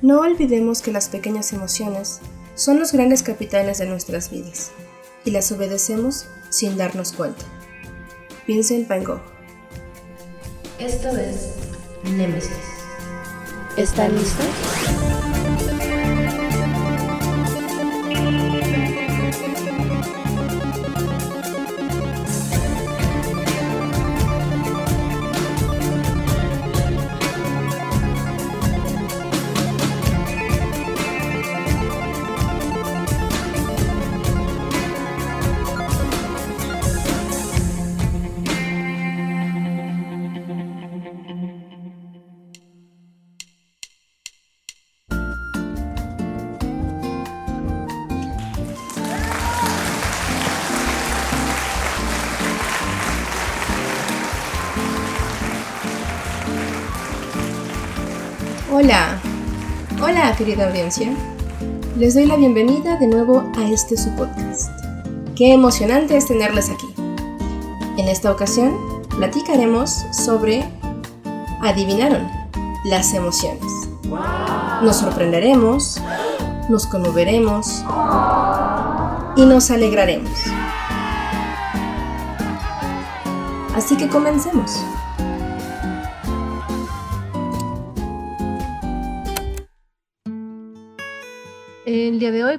No olvidemos que las pequeñas emociones son los grandes capitanes de nuestras vidas y las obedecemos sin darnos cuenta. Vincent Van Gogh. Esto es Nemesis. ¿Están listos? Querida audiencia. Les doy la bienvenida de nuevo a este su podcast. Qué emocionante es tenerles aquí. En esta ocasión platicaremos sobre, adivinaron, las emociones. Nos sorprenderemos, nos conmoveremos y nos alegraremos. Así que comencemos.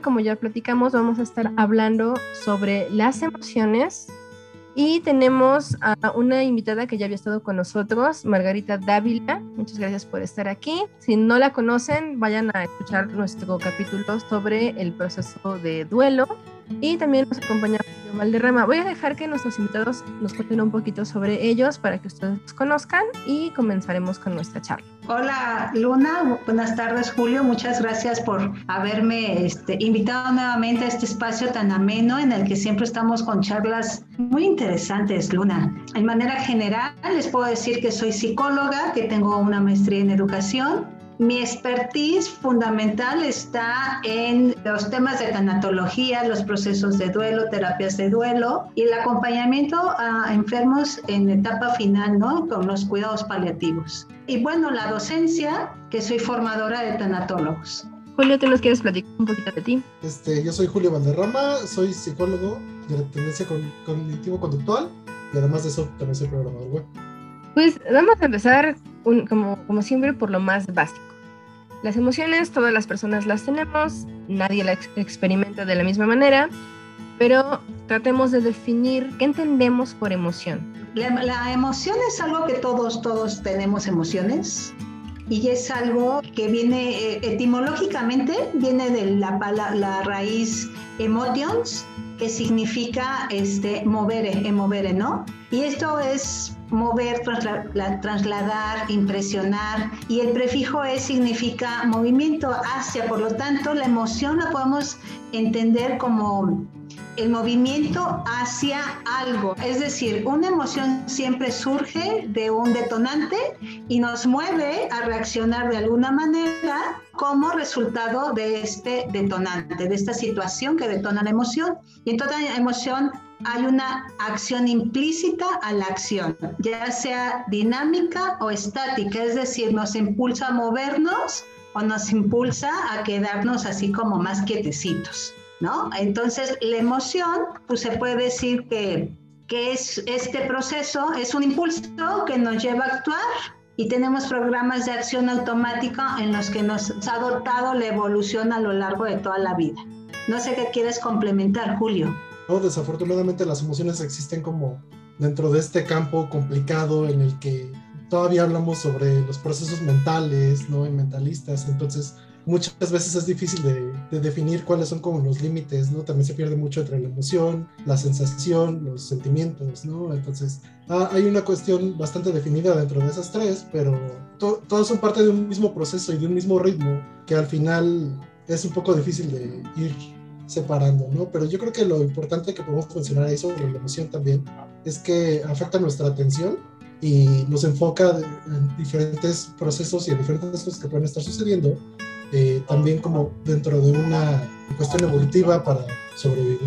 Como ya platicamos, vamos a estar hablando sobre las emociones y tenemos a una invitada que ya había estado con nosotros, Margarita Dávila. Muchas gracias por estar aquí. Si no la conocen, vayan a escuchar nuestro capítulo sobre el proceso de duelo. Y también nos acompaña Valderrama. Voy a dejar que nuestros invitados nos cuenten un poquito sobre ellos para que ustedes los conozcan y comenzaremos con nuestra charla. Hola Luna, buenas tardes Julio, muchas gracias por haberme este, invitado nuevamente a este espacio tan ameno en el que siempre estamos con charlas muy interesantes, Luna. En manera general les puedo decir que soy psicóloga, que tengo una maestría en educación mi expertise fundamental está en los temas de tanatología, los procesos de duelo, terapias de duelo y el acompañamiento a enfermos en etapa final, ¿no? Con los cuidados paliativos. Y bueno, la docencia, que soy formadora de tanatólogos. Julio, ¿te nos quieres platicar un poquito de ti? Este, yo soy Julio Valderrama, soy psicólogo de la tendencia cognitivo-conductual y además de eso también soy programador web. Pues vamos a empezar como, siempre por lo más básico. Las emociones todas las personas las tenemos, nadie las experimenta de la misma manera, pero tratemos de definir qué entendemos por emoción. La, emoción es algo que todos, todos tenemos emociones y es algo que viene eh, etimológicamente, viene de la, la raíz emotions, que significa este, mover, emovere, ¿no? Y esto es mover, trasladar, impresionar y el prefijo es significa movimiento hacia, por lo tanto la emoción la podemos entender como el movimiento hacia algo. Es decir, una emoción siempre surge de un detonante y nos mueve a reaccionar de alguna manera como resultado de este detonante, de esta situación que detona la emoción. Y en toda emoción hay una acción implícita a la acción, ya sea dinámica o estática, es decir, nos impulsa a movernos o nos impulsa a quedarnos así como más quietecitos. ¿no? Entonces, la emoción, pues se puede decir que, que es este proceso, es un impulso que nos lleva a actuar y tenemos programas de acción automática en los que nos ha dotado la evolución a lo largo de toda la vida. No sé qué quieres complementar, Julio. No, desafortunadamente las emociones existen como dentro de este campo complicado en el que todavía hablamos sobre los procesos mentales, ¿no? Y mentalistas, entonces muchas veces es difícil de, definir cuáles son como los límites, ¿no? También se pierde mucho entre la emoción, la sensación, los sentimientos, ¿no? Entonces, ah, hay una cuestión bastante definida dentro de esas tres, pero todas son parte de un mismo proceso y de un mismo ritmo que al final es un poco difícil de ir separando, ¿no? Pero yo creo que lo importante que podemos mencionar ahí sobre la emoción también es que afecta nuestra atención y nos enfoca en diferentes procesos y en diferentes cosas que pueden estar sucediendo eh, también como dentro de una cuestión evolutiva para sobrevivir.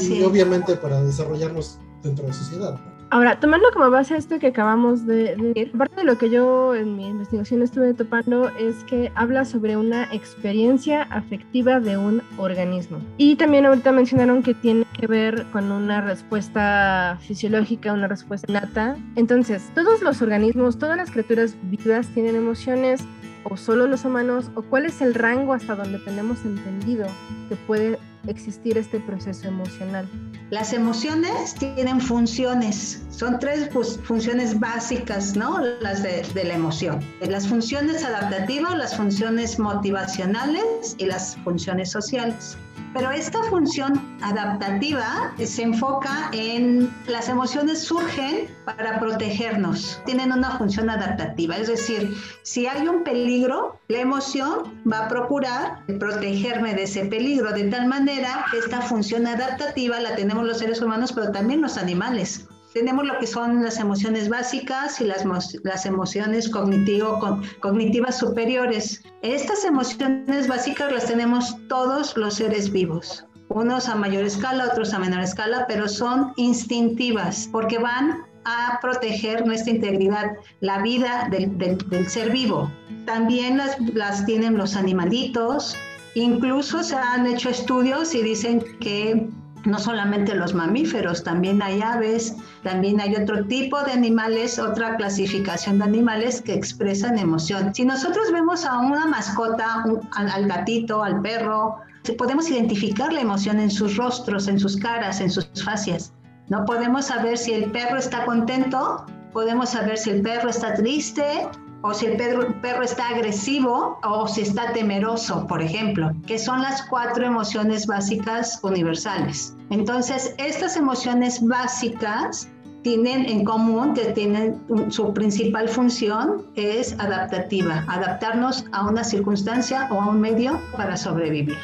y obviamente para desarrollarnos dentro de la sociedad. Ahora, tomando como base esto que acabamos de decir, parte de lo que yo en mi investigación estuve topando es que habla sobre una experiencia afectiva de un organismo. Y también ahorita mencionaron que tiene que ver con una respuesta fisiológica, una respuesta nata. Entonces, todos los organismos, todas las criaturas vivas tienen emociones, o solo los humanos, o cuál es el rango hasta donde tenemos entendido que puede existir este proceso emocional. Las emociones tienen funciones, son tres funciones básicas, ¿no? Las de, la emoción. Las funciones adaptativas, las funciones motivacionales y las funciones sociales. Pero esta función adaptativa se enfoca en las emociones surgen para protegernos, tienen una función adaptativa, es decir, si hay un peligro, la emoción va a procurar protegerme de ese peligro, de tal manera que esta función adaptativa la tenemos los seres humanos, pero también los animales tenemos lo que son las emociones básicas y las, las emociones cognitivo, cognitivas superiores. Estas emociones básicas las tenemos todos los seres vivos, unos a mayor escala, otros a menor escala, pero son instintivas porque van a proteger nuestra integridad, la vida del, del ser vivo. También las, las tienen los animalitos, incluso se han hecho estudios y dicen que no solamente los mamíferos, también hay aves, también hay otro tipo de animales, otra clasificación de animales que expresan emoción. Si nosotros vemos a una mascota, al, gatito, al perro, podemos identificar la emoción en sus rostros, en sus caras, en sus facias. No podemos saber si el perro está contento, podemos saber si el perro está triste o si el perro, está agresivo o si está temeroso, por ejemplo, que son las cuatro emociones básicas universales. Entonces, estas emociones básicas tienen en común que tienen su principal función es adaptativa, adaptarnos a una circunstancia o a un medio para sobrevivir.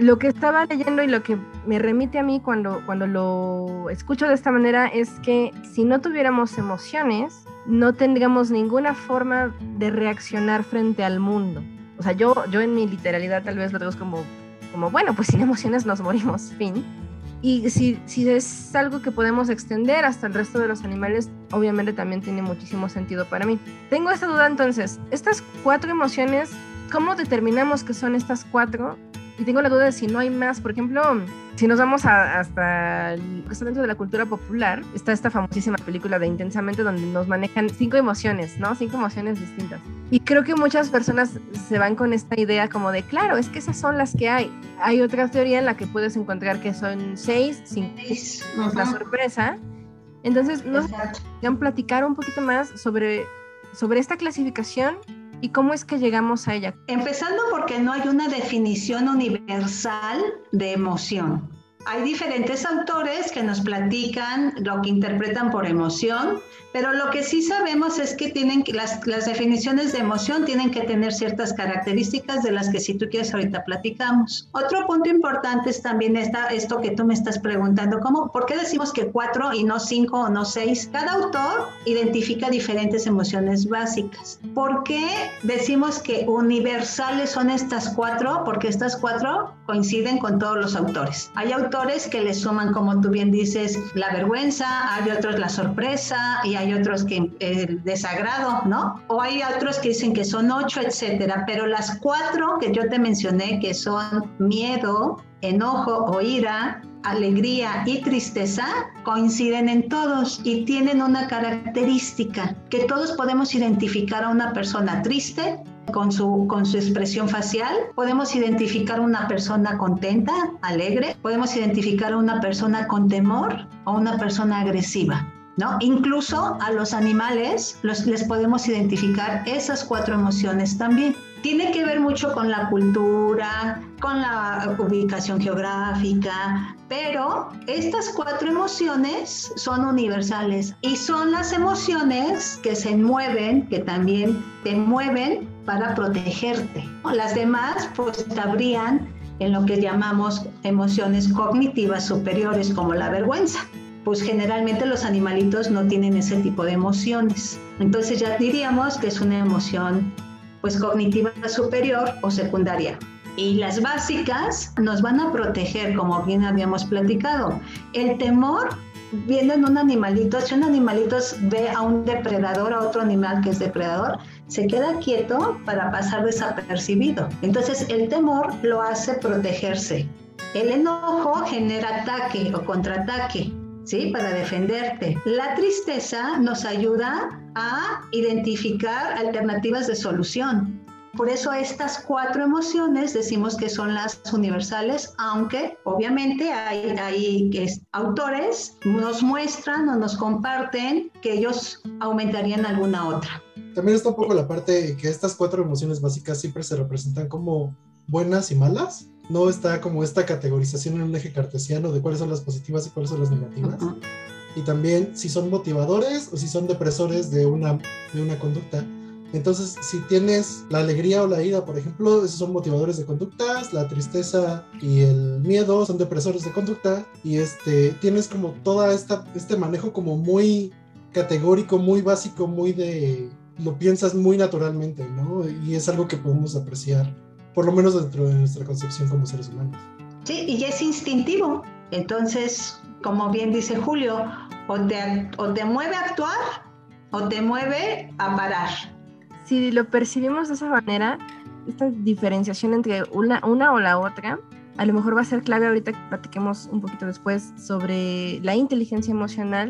Lo que estaba leyendo y lo que me remite a mí cuando, cuando lo escucho de esta manera es que si no tuviéramos emociones, no tendríamos ninguna forma de reaccionar frente al mundo. O sea, yo, yo en mi literalidad tal vez lo digo como, como, bueno, pues sin emociones nos morimos, fin. Y si, si es algo que podemos extender hasta el resto de los animales, obviamente también tiene muchísimo sentido para mí. Tengo esta duda entonces, estas cuatro emociones, ¿cómo determinamos que son estas cuatro? Y tengo la duda de si no hay más, por ejemplo, si nos vamos a, hasta lo que está dentro de la cultura popular, está esta famosísima película de Intensamente donde nos manejan cinco emociones, ¿no? Cinco emociones distintas. Y creo que muchas personas se van con esta idea como de, claro, es que esas son las que hay. Hay otra teoría en la que puedes encontrar que son seis, cinco, es la sorpresa. Entonces, nos a platicar un poquito más sobre, sobre esta clasificación ¿Y cómo es que llegamos a ella? Empezando porque no hay una definición universal de emoción. Hay diferentes autores que nos platican lo que interpretan por emoción, pero lo que sí sabemos es que tienen las, las definiciones de emoción tienen que tener ciertas características de las que si tú quieres ahorita platicamos. Otro punto importante es también esta, esto que tú me estás preguntando, ¿cómo, ¿por qué decimos que cuatro y no cinco o no seis? Cada autor identifica diferentes emociones básicas. ¿Por qué decimos que universales son estas cuatro? Porque estas cuatro coinciden con todos los autores. Hay autores que le suman, como tú bien dices, la vergüenza, hay otros la sorpresa y hay otros que el desagrado, ¿no? O hay otros que dicen que son ocho, etcétera. Pero las cuatro que yo te mencioné, que son miedo, enojo o ira, alegría y tristeza coinciden en todos y tienen una característica que todos podemos identificar a una persona triste con su, con su expresión facial. Podemos identificar una persona contenta, alegre. Podemos identificar a una persona con temor o una persona agresiva. ¿No? Incluso a los animales les podemos identificar esas cuatro emociones también. Tiene que ver mucho con la cultura, con la ubicación geográfica, pero estas cuatro emociones son universales y son las emociones que se mueven, que también te mueven para protegerte. Las demás pues cabrían en lo que llamamos emociones cognitivas superiores como la vergüenza. Pues generalmente los animalitos no tienen ese tipo de emociones. Entonces ya diríamos que es una emoción pues cognitiva superior o secundaria. Y las básicas nos van a proteger, como bien habíamos platicado. El temor viendo un animalito, si un animalito ve a un depredador, a otro animal que es depredador, se queda quieto para pasar desapercibido. Entonces el temor lo hace protegerse. El enojo genera ataque o contraataque. ¿Sí? Para defenderte. La tristeza nos ayuda a identificar alternativas de solución. Por eso estas cuatro emociones decimos que son las universales, aunque obviamente hay, hay autores nos muestran o nos comparten que ellos aumentarían alguna otra. También está un poco la parte que estas cuatro emociones básicas siempre se representan como buenas y malas. No está como esta categorización en un eje cartesiano de cuáles son las positivas y cuáles son las negativas. Y también si son motivadores o si son depresores de una, de una conducta. Entonces, si tienes la alegría o la ira, por ejemplo, esos son motivadores de conductas, la tristeza y el miedo son depresores de conducta, y este, tienes como toda esta, este manejo como muy categórico, muy básico, muy de, lo piensas muy naturalmente, ¿no? Y es algo que podemos apreciar, por lo menos dentro de nuestra concepción como seres humanos. Sí, y es instintivo. Entonces, como bien dice Julio, o te, o te mueve a actuar o te mueve a parar si lo percibimos de esa manera, esta diferenciación entre una, una o la otra, a lo mejor va a ser clave ahorita que platiquemos un poquito después sobre la inteligencia emocional,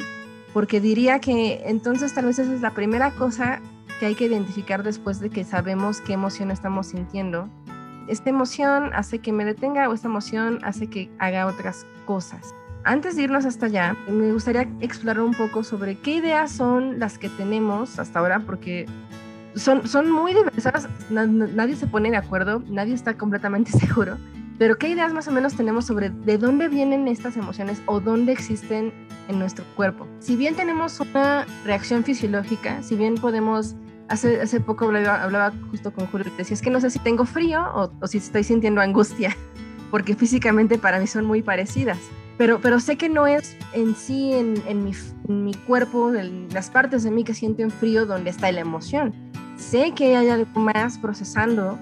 porque diría que entonces tal vez esa es la primera cosa que hay que identificar después de que sabemos qué emoción estamos sintiendo. Esta emoción hace que me detenga o esta emoción hace que haga otras cosas. Antes de irnos hasta allá, me gustaría explorar un poco sobre qué ideas son las que tenemos hasta ahora, porque son, son muy diversas, nadie se pone de acuerdo, nadie está completamente seguro, pero ¿qué ideas más o menos tenemos sobre de dónde vienen estas emociones o dónde existen en nuestro cuerpo? Si bien tenemos una reacción fisiológica, si bien podemos, hace, hace poco hablaba, justo con Julio y decía, es que no sé si tengo frío o, o si estoy sintiendo angustia, porque físicamente para mí son muy parecidas. Pero, sé que no es en sí, en, mi, cuerpo, en las partes de mí que sienten frío donde está la emoción sé que hay algo más procesando.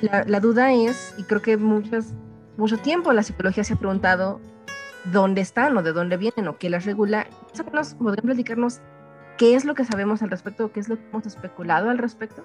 La, duda es, y creo que muchas, mucho tiempo la psicología se ha preguntado dónde están o de dónde vienen o qué las regula. ¿Podrían platicarnos qué es lo que sabemos al respecto qué es lo que hemos especulado al respecto?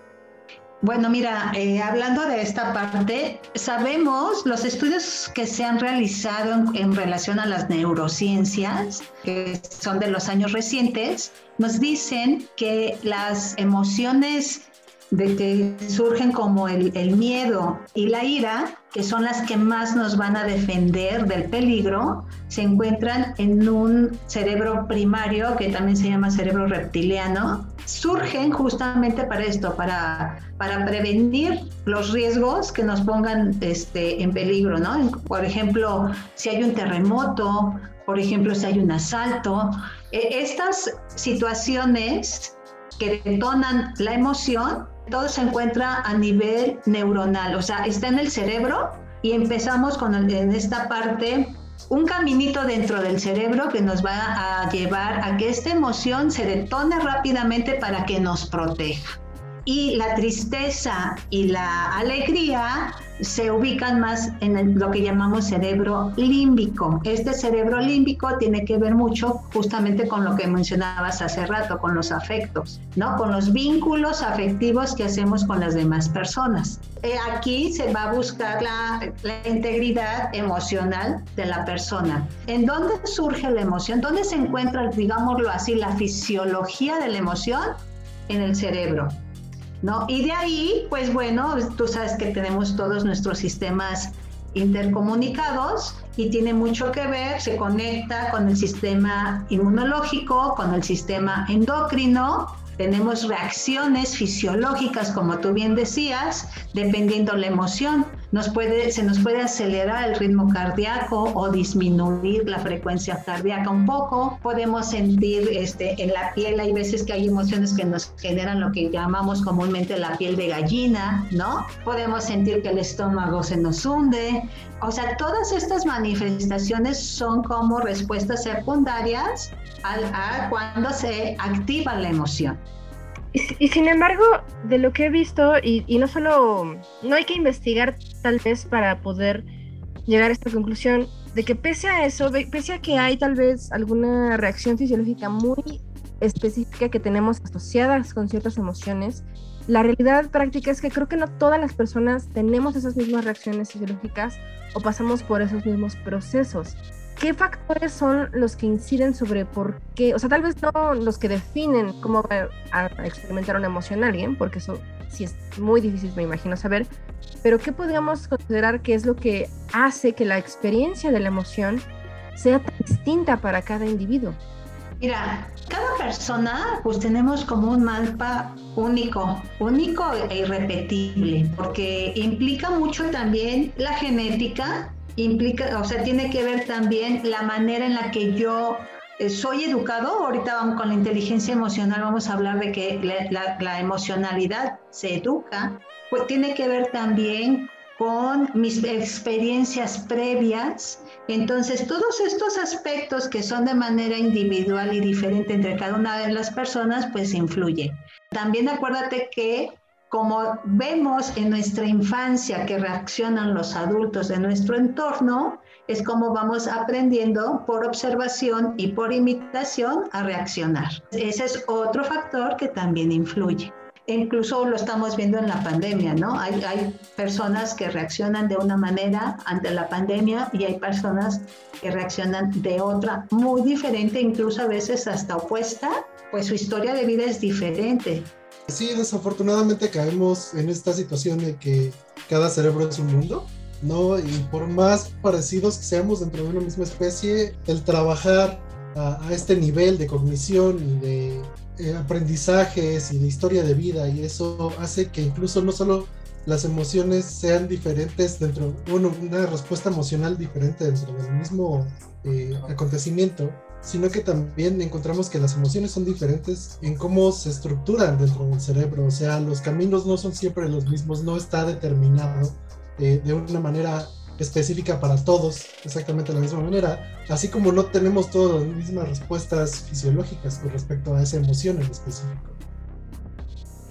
Bueno, mira, eh, hablando de esta parte, sabemos los estudios que se han realizado en, relación a las neurociencias, que son de los años recientes, nos dicen que las emociones de que surgen como el, miedo y la ira, que son las que más nos van a defender del peligro, se encuentran en un cerebro primario que también se llama cerebro reptiliano, surgen justamente para esto, para, para prevenir los riesgos que nos pongan este, en peligro, ¿no? Por ejemplo, si hay un terremoto, por ejemplo, si hay un asalto, e, estas situaciones que detonan la emoción, todo se encuentra a nivel neuronal, o sea, está en el cerebro y empezamos con en esta parte un caminito dentro del cerebro que nos va a llevar a que esta emoción se detone rápidamente para que nos proteja y la tristeza y la alegría se ubican más en lo que llamamos cerebro límbico. Este cerebro límbico tiene que ver mucho justamente con lo que mencionabas hace rato, con los afectos, ¿no? Con los vínculos afectivos que hacemos con las demás personas. Eh, aquí se va a buscar la, la integridad emocional de la persona. ¿En dónde surge la emoción? ¿Dónde se encuentra, digámoslo así, la fisiología de la emoción? En el cerebro. ¿No? Y de ahí, pues bueno, tú sabes que tenemos todos nuestros sistemas intercomunicados y tiene mucho que ver, se conecta con el sistema inmunológico, con el sistema endocrino, tenemos reacciones fisiológicas, como tú bien decías, dependiendo la emoción. Nos puede, se nos puede acelerar el ritmo cardíaco o disminuir la frecuencia cardíaca un poco. Podemos sentir este, en la piel, hay veces que hay emociones que nos generan lo que llamamos comúnmente la piel de gallina, ¿no? Podemos sentir que el estómago se nos hunde. O sea, todas estas manifestaciones son como respuestas secundarias a, cuando se activa la emoción. Y, sin embargo, de lo que he visto, y, y, no solo, no hay que investigar tal vez para poder llegar a esta conclusión, de que pese a eso, pese a que hay tal vez alguna reacción fisiológica muy específica que tenemos asociadas con ciertas emociones, la realidad práctica es que creo que no todas las personas tenemos esas mismas reacciones fisiológicas o pasamos por esos mismos procesos. ¿Qué factores son los que inciden sobre por qué? O sea, tal vez no los que definen cómo va a experimentar una emoción alguien, porque eso sí es muy difícil, me imagino, saber, pero ¿qué podríamos considerar que es lo que hace que la experiencia de la emoción sea tan distinta para cada individuo? Mira, cada persona pues tenemos como un mapa único, único e irrepetible, porque implica mucho también la genética, implica, o sea, tiene que ver también la manera en la que yo eh, soy educado. Ahorita vamos con la inteligencia emocional, vamos a hablar de que la, la emocionalidad se educa, pues tiene que ver también con mis experiencias previas. Entonces, todos estos aspectos que son de manera individual y diferente entre cada una de las personas, pues influyen. También acuérdate que como vemos en nuestra infancia que reaccionan los adultos de nuestro entorno, es como vamos aprendiendo por observación y por imitación a reaccionar. Ese es otro factor que también influye incluso lo estamos viendo en la pandemia, ¿no? Hay, hay, personas que reaccionan de una manera ante la pandemia y hay personas que reaccionan de otra muy diferente, incluso a veces hasta opuesta, pues su historia de vida es diferente. Sí, desafortunadamente caemos en esta situación de que cada cerebro es un mundo, ¿no? Y por más parecidos que seamos dentro de una misma especie, el trabajar a, este nivel de cognición y de eh, aprendizajes y de historia de vida y eso hace que incluso no solo las emociones sean diferentes dentro, bueno, una respuesta emocional diferente dentro del mismo eh, acontecimiento, sino que también encontramos que las emociones son diferentes en cómo se estructuran dentro del cerebro, o sea, los caminos no son siempre los mismos, no está determinado eh, de una manera específica para todos, exactamente de la misma manera, así como no tenemos todas las mismas respuestas fisiológicas con respecto a esa emoción en específico.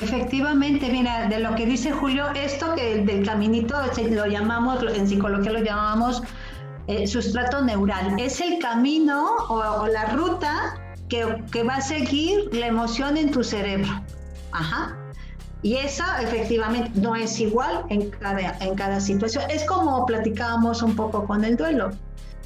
Efectivamente, mira, de lo que dice Julio, esto que del caminito lo llamamos, en psicología lo llamamos eh, sustrato neural, es el camino o, la ruta que, que va a seguir la emoción en tu cerebro. Ajá. Y esa efectivamente no es igual en cada, en cada situación. Es como platicábamos un poco con el duelo.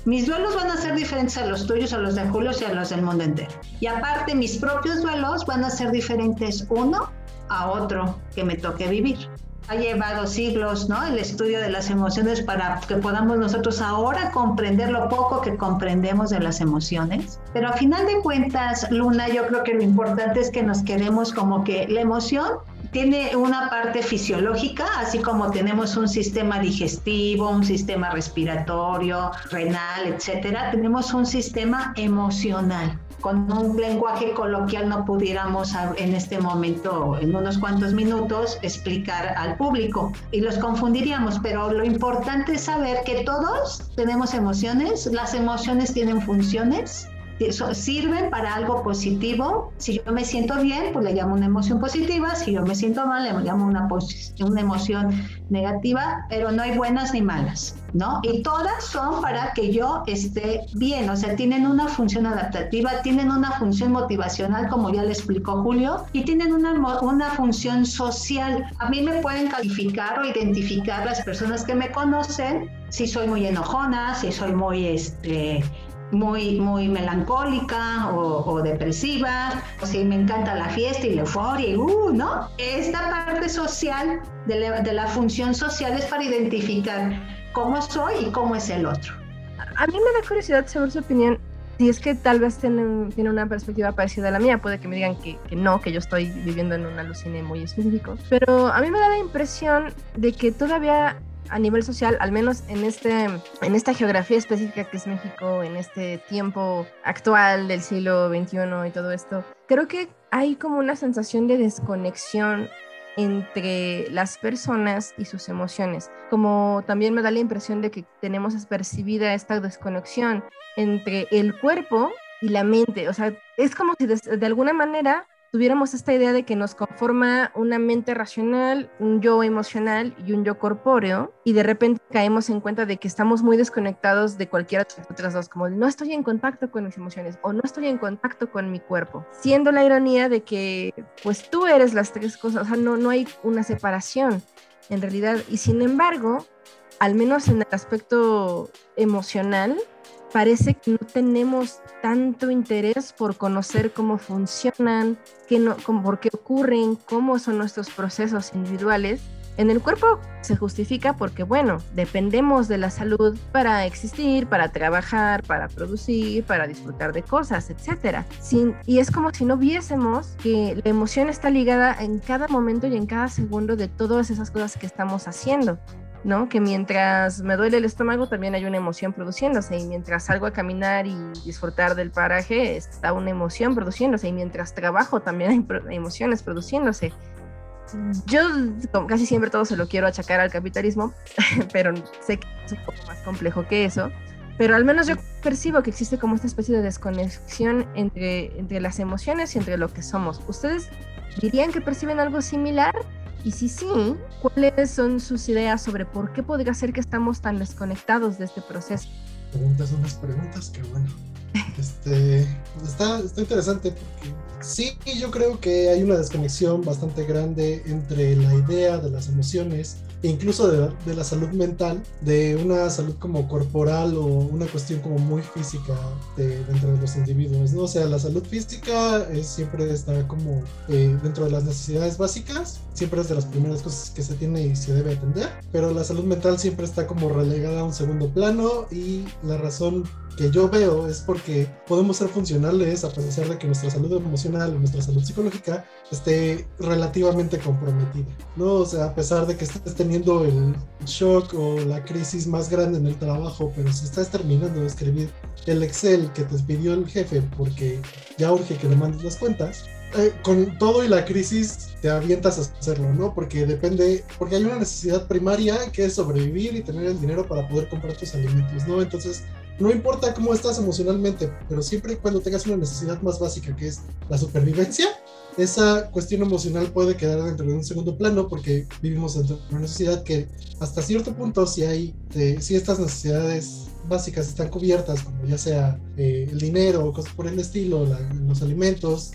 Mis duelos van a ser diferentes a los tuyos, a los de Julio y a los del mundo entero. Y aparte, mis propios duelos van a ser diferentes uno a otro que me toque vivir. Ha llevado siglos, ¿no? El estudio de las emociones para que podamos nosotros ahora comprender lo poco que comprendemos de las emociones. Pero a final de cuentas, Luna, yo creo que lo importante es que nos queremos como que la emoción tiene una parte fisiológica, así como tenemos un sistema digestivo, un sistema respiratorio, renal, etcétera, tenemos un sistema emocional. Con un lenguaje coloquial no pudiéramos en este momento, en unos cuantos minutos, explicar al público y los confundiríamos, pero lo importante es saber que todos tenemos emociones, las emociones tienen funciones sirven para algo positivo. Si yo me siento bien, pues le llamo una emoción positiva. Si yo me siento mal, le llamo una, una emoción negativa, pero no hay buenas ni malas, ¿no? Y todas son para que yo esté bien, o sea, tienen una función adaptativa, tienen una función motivacional, como ya le explicó Julio, y tienen una, una función social. A mí me pueden calificar o identificar las personas que me conocen si soy muy enojona, si soy muy este, muy, muy melancólica o, depresiva, o si me encanta la fiesta y la euforia, y, uh, ¿no? Esta parte social de la, de la función social es para identificar cómo soy y cómo es el otro. A mí me da curiosidad saber su opinión si es que tal vez tienen, tiene una perspectiva parecida a la mía, puede que me digan que, que, no, que yo estoy viviendo en un alucine muy específico, pero a mí me da la impresión de que todavía a nivel social, al menos en, este, en esta geografía específica que es México, en este tiempo actual del siglo XXI y todo esto, creo que hay como una sensación de desconexión entre las personas y sus emociones. Como también me da la impresión de que tenemos percibida esta desconexión entre el cuerpo y la mente. O sea, es como si de, de alguna manera tuviéramos esta idea de que nos conforma una mente racional, un yo emocional y un yo corpóreo, y de repente caemos en cuenta de que estamos muy desconectados de cualquiera de las otras dos, como no estoy en contacto con mis emociones o no estoy en contacto con mi cuerpo, siendo la ironía de que pues tú eres las tres cosas, o sea, no, no hay una separación en realidad, y sin embargo, al menos en el aspecto emocional, parece que no tenemos tanto interés por conocer cómo funcionan, qué no, por qué ocurren, cómo son nuestros procesos individuales. En el cuerpo se justifica porque, bueno, dependemos de la salud para existir, para trabajar, para producir, para disfrutar de cosas, etc. Y es como si no viésemos que la emoción está ligada en cada momento y en cada segundo de todas esas cosas que estamos haciendo. ¿No? Que mientras me duele el estómago también hay una emoción produciéndose y mientras salgo a caminar y disfrutar del paraje está una emoción produciéndose y mientras trabajo también hay emociones produciéndose. Yo casi siempre todo se lo quiero achacar al capitalismo, pero sé que es un poco más complejo que eso. Pero al menos yo percibo que existe como esta especie de desconexión entre, entre las emociones y entre lo que somos. ¿Ustedes dirían que perciben algo similar? Y si sí, ¿cuáles son sus ideas sobre por qué podría ser que estamos tan desconectados de este proceso? Preguntas, unas preguntas que bueno. Este, está, está interesante porque sí, yo creo que hay una desconexión bastante grande entre la idea de las emociones incluso de, la salud mental, de una salud como corporal o una cuestión como muy física dentro de los individuos, ¿no? O sea, la salud física es, siempre está como eh, dentro de las necesidades básicas, siempre es de las primeras cosas que se tiene y se debe atender, pero la salud mental siempre está como relegada a un segundo plano y la razón que yo veo es porque podemos ser funcionales a pesar de que nuestra salud emocional nuestra salud psicológica esté relativamente comprometida, ¿no? O sea, a pesar de que estés teniendo el shock o la crisis más grande en el trabajo, pero si estás terminando de escribir el Excel que te pidió el jefe porque ya urge que le mandes las cuentas, eh, con todo y la crisis te avientas a hacerlo, ¿no? Porque depende, porque hay una necesidad primaria que es sobrevivir y tener el dinero para poder comprar tus alimentos, ¿no? Entonces, no importa cómo estás emocionalmente, pero siempre y cuando tengas una necesidad más básica que es la supervivencia, esa cuestión emocional puede quedar dentro de un segundo plano porque vivimos dentro de una sociedad que hasta cierto punto si hay, si estas necesidades básicas están cubiertas, como ya sea eh, el dinero o cosas por el estilo, los alimentos,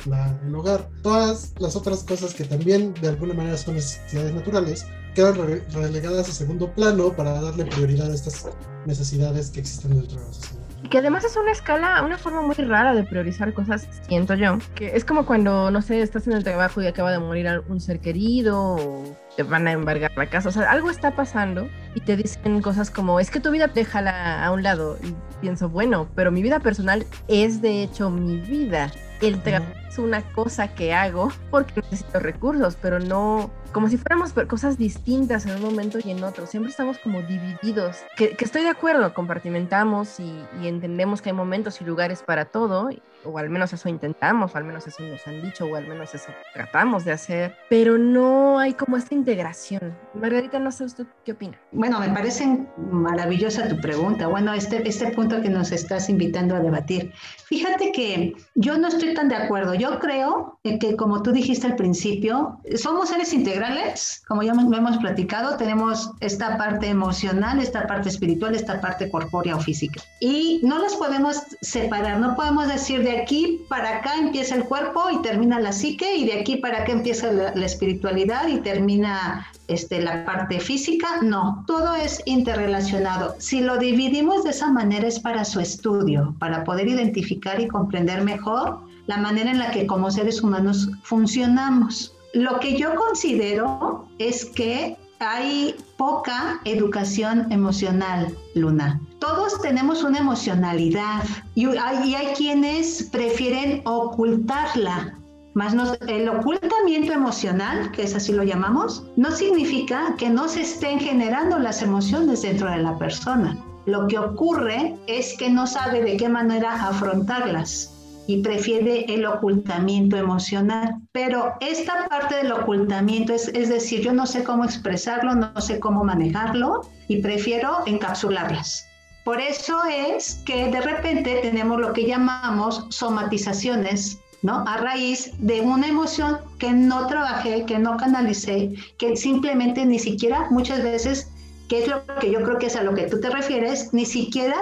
el hogar, todas las otras cosas que también de alguna manera son necesidades naturales, quedan relegadas a segundo plano para darle prioridad a estas necesidades que existen dentro de la sociedad. Que además es una escala, una forma muy rara de priorizar cosas, siento yo. Que es como cuando, no sé, estás en el trabajo y acaba de morir un ser querido o te van a embargar la casa. O sea, algo está pasando y te dicen cosas como, es que tu vida déjala a un lado. Y pienso, bueno, pero mi vida personal es de hecho mi vida. El trabajo una cosa que hago porque necesito recursos, pero no como si fuéramos cosas distintas en un momento y en otro. Siempre estamos como divididos. Que, estoy de acuerdo, compartimentamos y, y, entendemos que hay momentos y lugares para todo, o al menos eso intentamos, o al menos eso nos han dicho, o al menos eso tratamos de hacer, pero no hay como esta integración. Margarita, no sé usted qué opina. Bueno, me parece maravillosa tu pregunta. Bueno, este, este punto que nos estás invitando a debatir. Fíjate que yo no estoy tan de acuerdo. Yo creo que, como tú dijiste al principio, somos seres integrales, como ya lo hemos platicado, tenemos esta parte emocional, esta parte espiritual, esta parte corpórea o física. Y no las podemos separar, no podemos decir de aquí para acá empieza el cuerpo y termina la psique y de aquí para acá empieza la, espiritualidad y termina este, la parte física. No, todo es interrelacionado. Si lo dividimos de esa manera es para su estudio, para poder identificar y comprender mejor la manera en la que como seres humanos funcionamos. Lo que yo considero es que hay poca educación emocional, Luna. Todos tenemos una emocionalidad y hay, quienes prefieren ocultarla. Más el ocultamiento emocional, que es así lo llamamos, no significa que no se estén generando las emociones dentro de la persona. Lo que ocurre es que no sabe de qué manera afrontarlas y prefiere el ocultamiento emocional. Pero esta parte del ocultamiento es, es decir, yo no sé cómo expresarlo, no sé cómo manejarlo y prefiero encapsularlas. Por eso es que de repente tenemos lo que llamamos somatizaciones ¿no? A raíz de una emoción que no trabajé, que no canalicé, que simplemente ni siquiera muchas veces, que es lo que yo creo que es a lo que tú te refieres, ni siquiera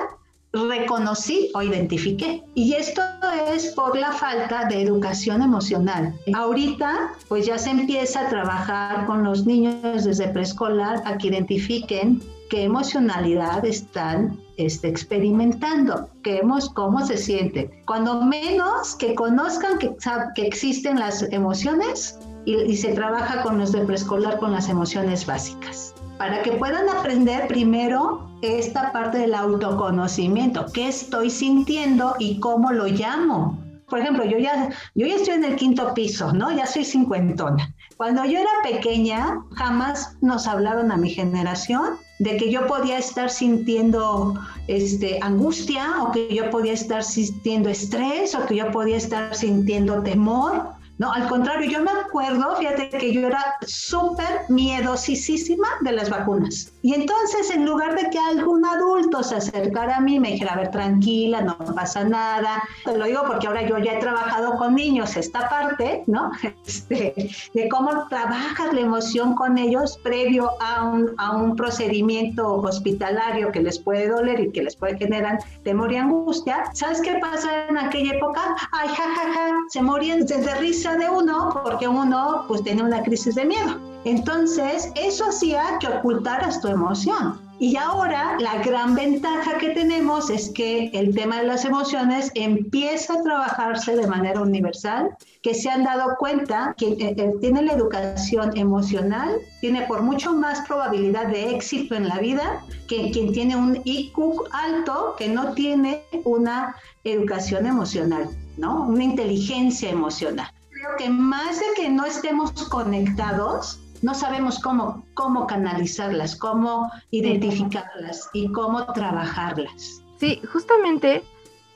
reconocí o identifiqué. Y esto es por la falta de educación emocional. Ahorita, pues ya se empieza a trabajar con los niños desde preescolar a que identifiquen qué emocionalidad están este, experimentando, que hemos, cómo se sienten. Cuando menos que conozcan que, que existen las emociones y se trabaja con los de preescolar con las emociones básicas para que puedan aprender primero esta parte del autoconocimiento, qué estoy sintiendo y cómo lo llamo. Por ejemplo, yo ya, yo ya estoy en el quinto piso, ¿no? Ya soy cincuentona. Cuando yo era pequeña, jamás nos hablaron a mi generación de que yo podía estar sintiendo este, angustia o que yo podía estar sintiendo estrés o que yo podía estar sintiendo temor no, al contrario, yo me acuerdo, fíjate que yo era súper miedosísima de las vacunas. Y entonces, en lugar de que algún adulto se acercara a mí y me dijera, a ver, tranquila, no pasa nada, te lo digo porque ahora yo ya he trabajado con niños esta parte, ¿no? Este, de cómo trabajas la emoción con ellos previo a un, a un procedimiento hospitalario que les puede doler y que les puede generar temor y angustia. ¿Sabes qué pasa en aquella época? Ay, jajaja, ja, ja, se morían desde risa de uno porque uno pues tenía una crisis de miedo. Entonces, eso hacía que ocultaras tu emoción. Y ahora la gran ventaja que tenemos es que el tema de las emociones empieza a trabajarse de manera universal, que se han dado cuenta que eh, eh, tiene la educación emocional, tiene por mucho más probabilidad de éxito en la vida que quien tiene un IQ alto que no tiene una educación emocional, ¿no? Una inteligencia emocional que más de que no estemos conectados, no sabemos cómo, cómo canalizarlas, cómo identificarlas y cómo trabajarlas. Sí, justamente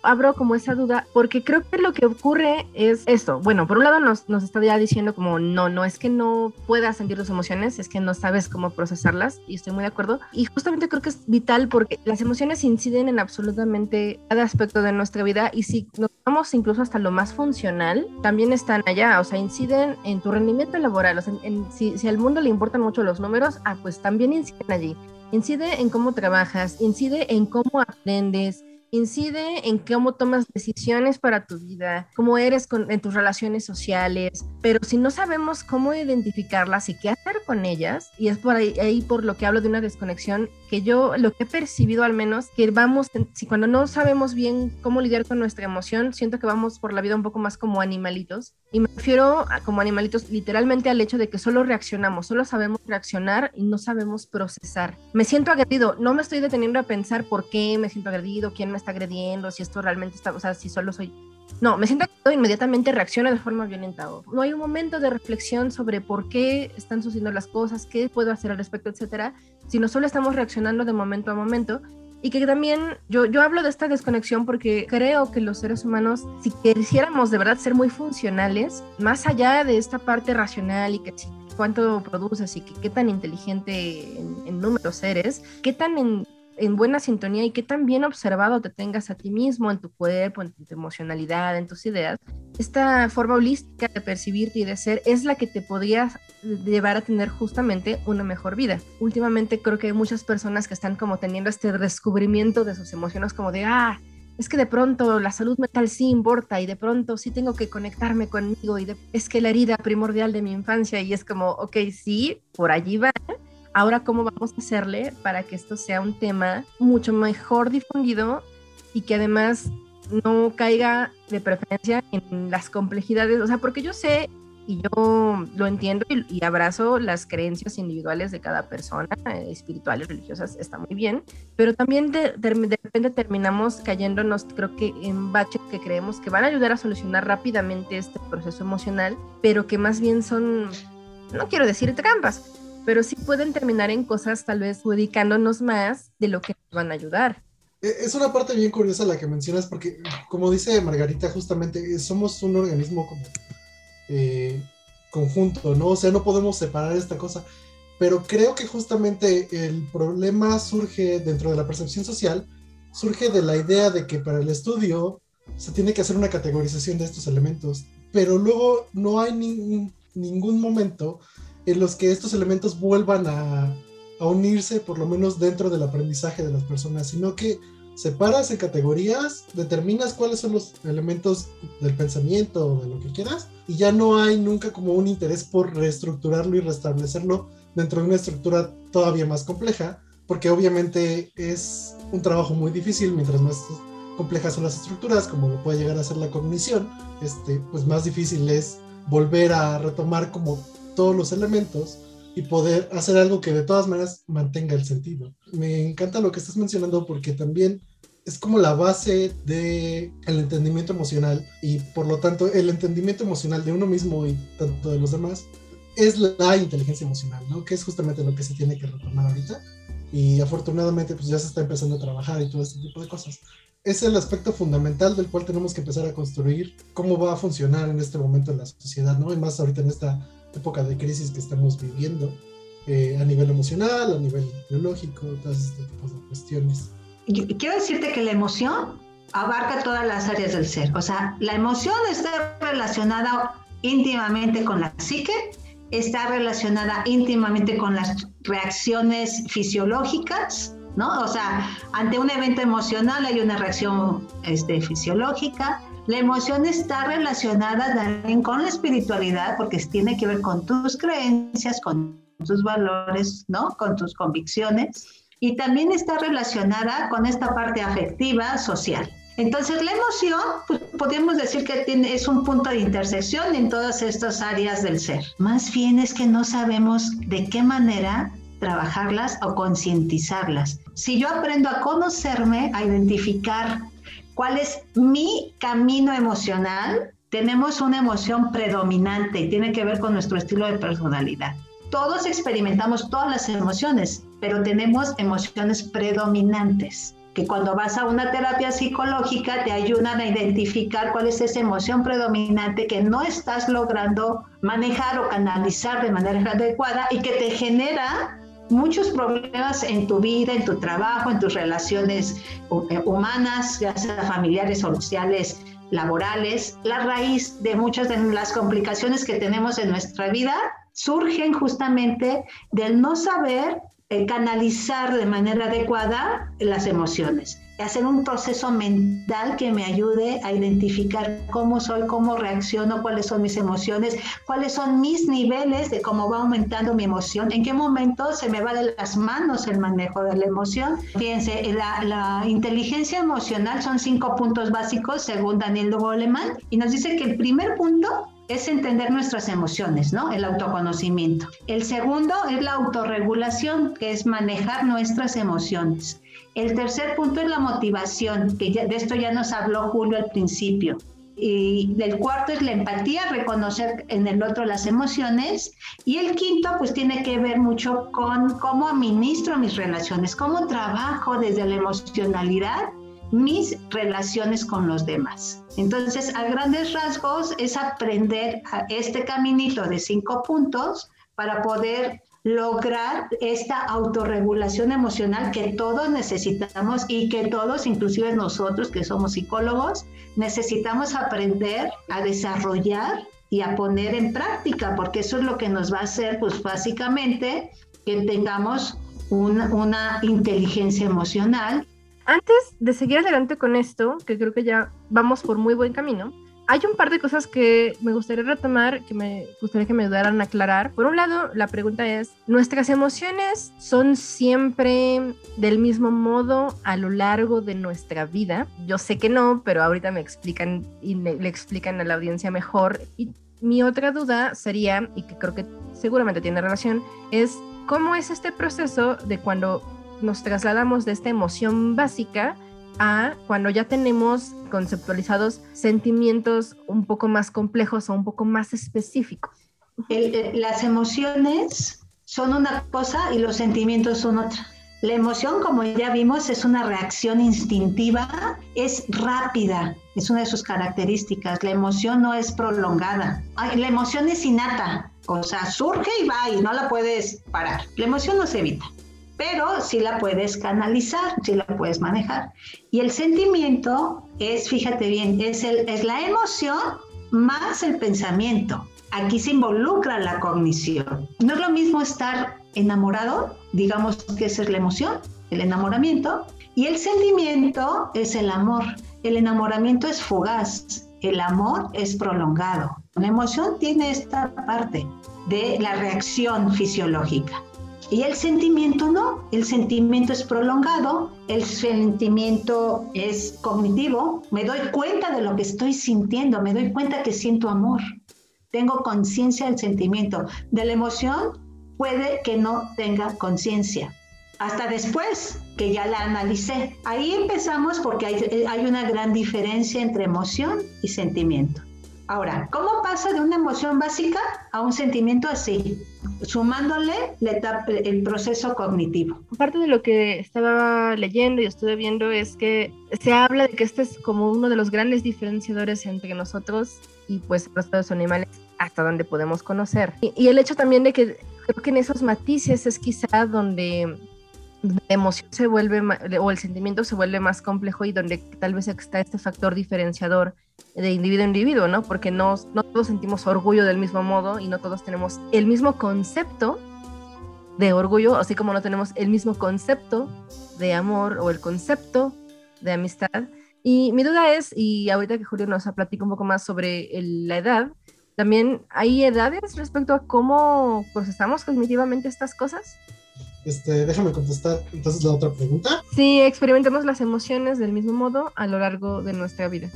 abro como esa duda porque creo que lo que ocurre es esto. Bueno, por un lado nos, está ya diciendo como no, no es que no puedas sentir tus emociones, es que no sabes cómo procesarlas y estoy muy de acuerdo. Y justamente creo que es vital porque las emociones inciden en absolutamente cada aspecto de nuestra vida y si nos vamos incluso hasta lo más funcional, también están allá, o sea, inciden en tu rendimiento laboral. O sea, si, si al mundo le importan mucho los números, ah, pues también inciden allí. Incide en cómo trabajas, incide en cómo aprendes, incide en cómo tomas decisiones para tu vida, cómo eres en tus relaciones sociales, pero si no sabemos cómo identificarlas y qué hacer con ellas, y es por ahí, ahí, por lo que hablo de una desconexión, que yo lo que he percibido al menos, que vamos, si cuando no sabemos bien cómo lidiar con nuestra emoción, siento que vamos por la vida un poco más como animalitos, y me refiero a, como animalitos literalmente al hecho de que solo reaccionamos, solo sabemos reaccionar y no sabemos procesar. Me siento agredido, no me estoy deteniendo a pensar por qué me siento agredido, quién me está agrediendo, si esto realmente está, o sea, si solo soy... No, me siento agredido, inmediatamente reacciono de forma violenta. No hay un momento de reflexión sobre por qué están sucediendo las cosas, qué puedo hacer al respecto, etcétera, sino solo estamos reaccionando de momento a momento. Y que también yo, yo hablo de esta desconexión porque creo que los seres humanos, si quisiéramos de verdad ser muy funcionales, más allá de esta parte racional y que cuánto produces y que, qué tan inteligente en, en números eres, qué tan en en buena sintonía y qué tan bien observado te tengas a ti mismo, en tu cuerpo, en tu emocionalidad, en tus ideas, esta forma holística de percibirte y de ser es la que te podría llevar a tener justamente una mejor vida. Últimamente creo que hay muchas personas que están como teniendo este descubrimiento de sus emociones como de, ah, es que de pronto la salud mental sí importa y de pronto sí tengo que conectarme conmigo y es que la herida primordial de mi infancia y es como, ok, sí, por allí va, Ahora, ¿cómo vamos a hacerle para que esto sea un tema mucho mejor difundido y que además no caiga de preferencia en las complejidades? O sea, porque yo sé y yo lo entiendo y, abrazo las creencias individuales de cada persona, eh, espirituales, religiosas, está muy bien, pero también de, de, repente terminamos cayéndonos, creo que en baches que creemos que van a ayudar a solucionar rápidamente este proceso emocional, pero que más bien son, no quiero decir trampas, pero sí pueden terminar en cosas tal vez dedicándonos más de lo que nos van a ayudar. E, es una parte bien curiosa la que mencionas, porque como dice Margarita, justamente somos un organismo como eh, conjunto, ¿no? O sea, no podemos separar esta cosa. Pero creo que justamente el problema surge dentro de la percepción social, surge de la idea de que para el estudio se tiene que hacer una categorización de estos elementos, pero luego no hay ningún momento en los que estos elementos vuelvan a, a unirse, por lo menos dentro del aprendizaje de las personas, sino que separas en categorías, determinas cuáles son los elementos del pensamiento o de lo que quieras, y ya no hay nunca como un interés por reestructurarlo y restablecerlo dentro de una estructura todavía más compleja, porque obviamente es un trabajo muy difícil, mientras más complejas son las estructuras, como lo puede llegar a ser la cognición, este, pues más difícil es volver a retomar como todos los elementos y poder hacer algo que de todas maneras mantenga el sentido. Me encanta lo que estás mencionando porque también es como la base del el entendimiento emocional y por lo tanto el entendimiento emocional de uno mismo y tanto de los demás es la inteligencia emocional, ¿no? Que es justamente lo que se tiene que retomar ahorita y afortunadamente pues ya se está empezando a trabajar y todo este tipo de cosas. Es el aspecto fundamental del cual tenemos que empezar a construir cómo va a funcionar en este momento en la sociedad, ¿no? Y más ahorita en esta época de crisis que estamos viviendo eh, a nivel emocional, a nivel biológico, todas este tipo de cuestiones quiero decirte que la emoción abarca todas las áreas del ser. O sea, la emoción está relacionada íntimamente con la psique, está relacionada íntimamente con las reacciones fisiológicas, ¿no? O sea, ante un evento emocional hay una reacción este, fisiológica. La emoción está relacionada también con la espiritualidad porque tiene que ver con tus creencias, con tus valores, ¿no? Con tus convicciones y también está relacionada con esta parte afectiva social. Entonces la emoción, pues, podemos decir que es un punto de intersección en todas estas áreas del ser. Más bien es que no sabemos de qué manera trabajarlas o concientizarlas. Si yo aprendo a conocerme, a identificar cuál es mi camino emocional, tenemos una emoción predominante y tiene que ver con nuestro estilo de personalidad. Todos experimentamos todas las emociones, pero tenemos emociones predominantes que cuando vas a una terapia psicológica te ayudan a identificar cuál es esa emoción predominante que no estás logrando manejar o canalizar de manera adecuada y que te genera muchos problemas en tu vida, en tu trabajo, en tus relaciones eh, humanas, ya sea familiares sociales, laborales. La raíz de muchas de las complicaciones que tenemos en nuestra vida surgen justamente del no saber eh, canalizar de manera adecuada las emociones, hacer un proceso mental que me ayude a identificar cómo soy, cómo reacciono, cuáles son mis emociones, cuáles son mis niveles de cómo va aumentando mi emoción, en qué momento se me va de las manos el manejo de la emoción. Fíjense, la, la inteligencia emocional son cinco puntos básicos según Daniel Goleman y nos dice que el primer punto es entender nuestras emociones, ¿no? El autoconocimiento. El segundo es la autorregulación, que es manejar nuestras emociones. El tercer punto es la motivación, que de esto ya nos habló Julio al principio. Y el cuarto es la empatía, reconocer en el otro las emociones. Y el quinto, pues tiene que ver mucho con cómo administro mis relaciones, cómo trabajo desde la emocionalidad mis relaciones con los demás. Entonces, a grandes rasgos es aprender este caminito de cinco puntos para poder lograr esta autorregulación emocional que todos necesitamos y que todos, inclusive nosotros que somos psicólogos, necesitamos aprender a desarrollar y a poner en práctica, porque eso es lo que nos va a hacer, pues básicamente, que tengamos una, una inteligencia emocional. Antes de seguir adelante con esto, que creo que ya vamos por muy buen camino, hay un par de cosas que me gustaría retomar, que me gustaría que me ayudaran a aclarar. Por un lado, la pregunta es, ¿nuestras emociones son siempre del mismo modo a lo largo de nuestra vida? Yo sé que no, pero ahorita me explican y le explican a la audiencia mejor. Y mi otra duda sería, y que creo que seguramente tiene relación, es cómo es este proceso de cuando nos trasladamos de esta emoción básica a cuando ya tenemos conceptualizados sentimientos un poco más complejos o un poco más específicos. Eh, las emociones son una cosa y los sentimientos son otra. La emoción, como ya vimos, es una reacción instintiva, es rápida, es una de sus características. La emoción no es prolongada. la emoción es innata, o sea, surge y va y no la puedes parar. La emoción no se evita. Pero sí la puedes canalizar, sí la puedes manejar. Y el sentimiento es, fíjate bien, es, la emoción más el pensamiento. Aquí se involucra la cognición. No es lo mismo estar enamorado, digamos que esa es la emoción, el enamoramiento, y el sentimiento es el amor. El enamoramiento es fugaz, el amor es prolongado. La emoción tiene esta parte de la reacción fisiológica. Y el sentimiento no, el sentimiento es prolongado, el sentimiento es cognitivo, me doy cuenta de lo que estoy sintiendo, me doy cuenta que siento amor, tengo conciencia del sentimiento, de la emoción puede que no tenga conciencia, hasta después que ya la analicé. Ahí empezamos porque hay, hay una gran diferencia entre emoción y sentimiento. Ahora, ¿cómo pasa de una emoción básica a un sentimiento así? Sumándole el proceso cognitivo. Parte de lo que estaba leyendo y estuve viendo es que se habla de que este es como uno de los grandes diferenciadores entre nosotros y pues los animales hasta donde podemos conocer. Y, y el hecho también de que creo que en esos matices es quizá donde la emoción se vuelve o el sentimiento se vuelve más complejo y donde tal vez está este factor diferenciador de individuo a individuo, ¿no? Porque no, no todos sentimos orgullo del mismo modo y no todos tenemos el mismo concepto de orgullo, así como no tenemos el mismo concepto de amor o el concepto de amistad. Y mi duda es, y ahorita que Julio nos platica un poco más sobre la edad, también hay edades respecto a cómo procesamos cognitivamente estas cosas. Este, déjame contestar entonces la otra pregunta. Sí, experimentamos las emociones del mismo modo a lo largo de nuestra vida.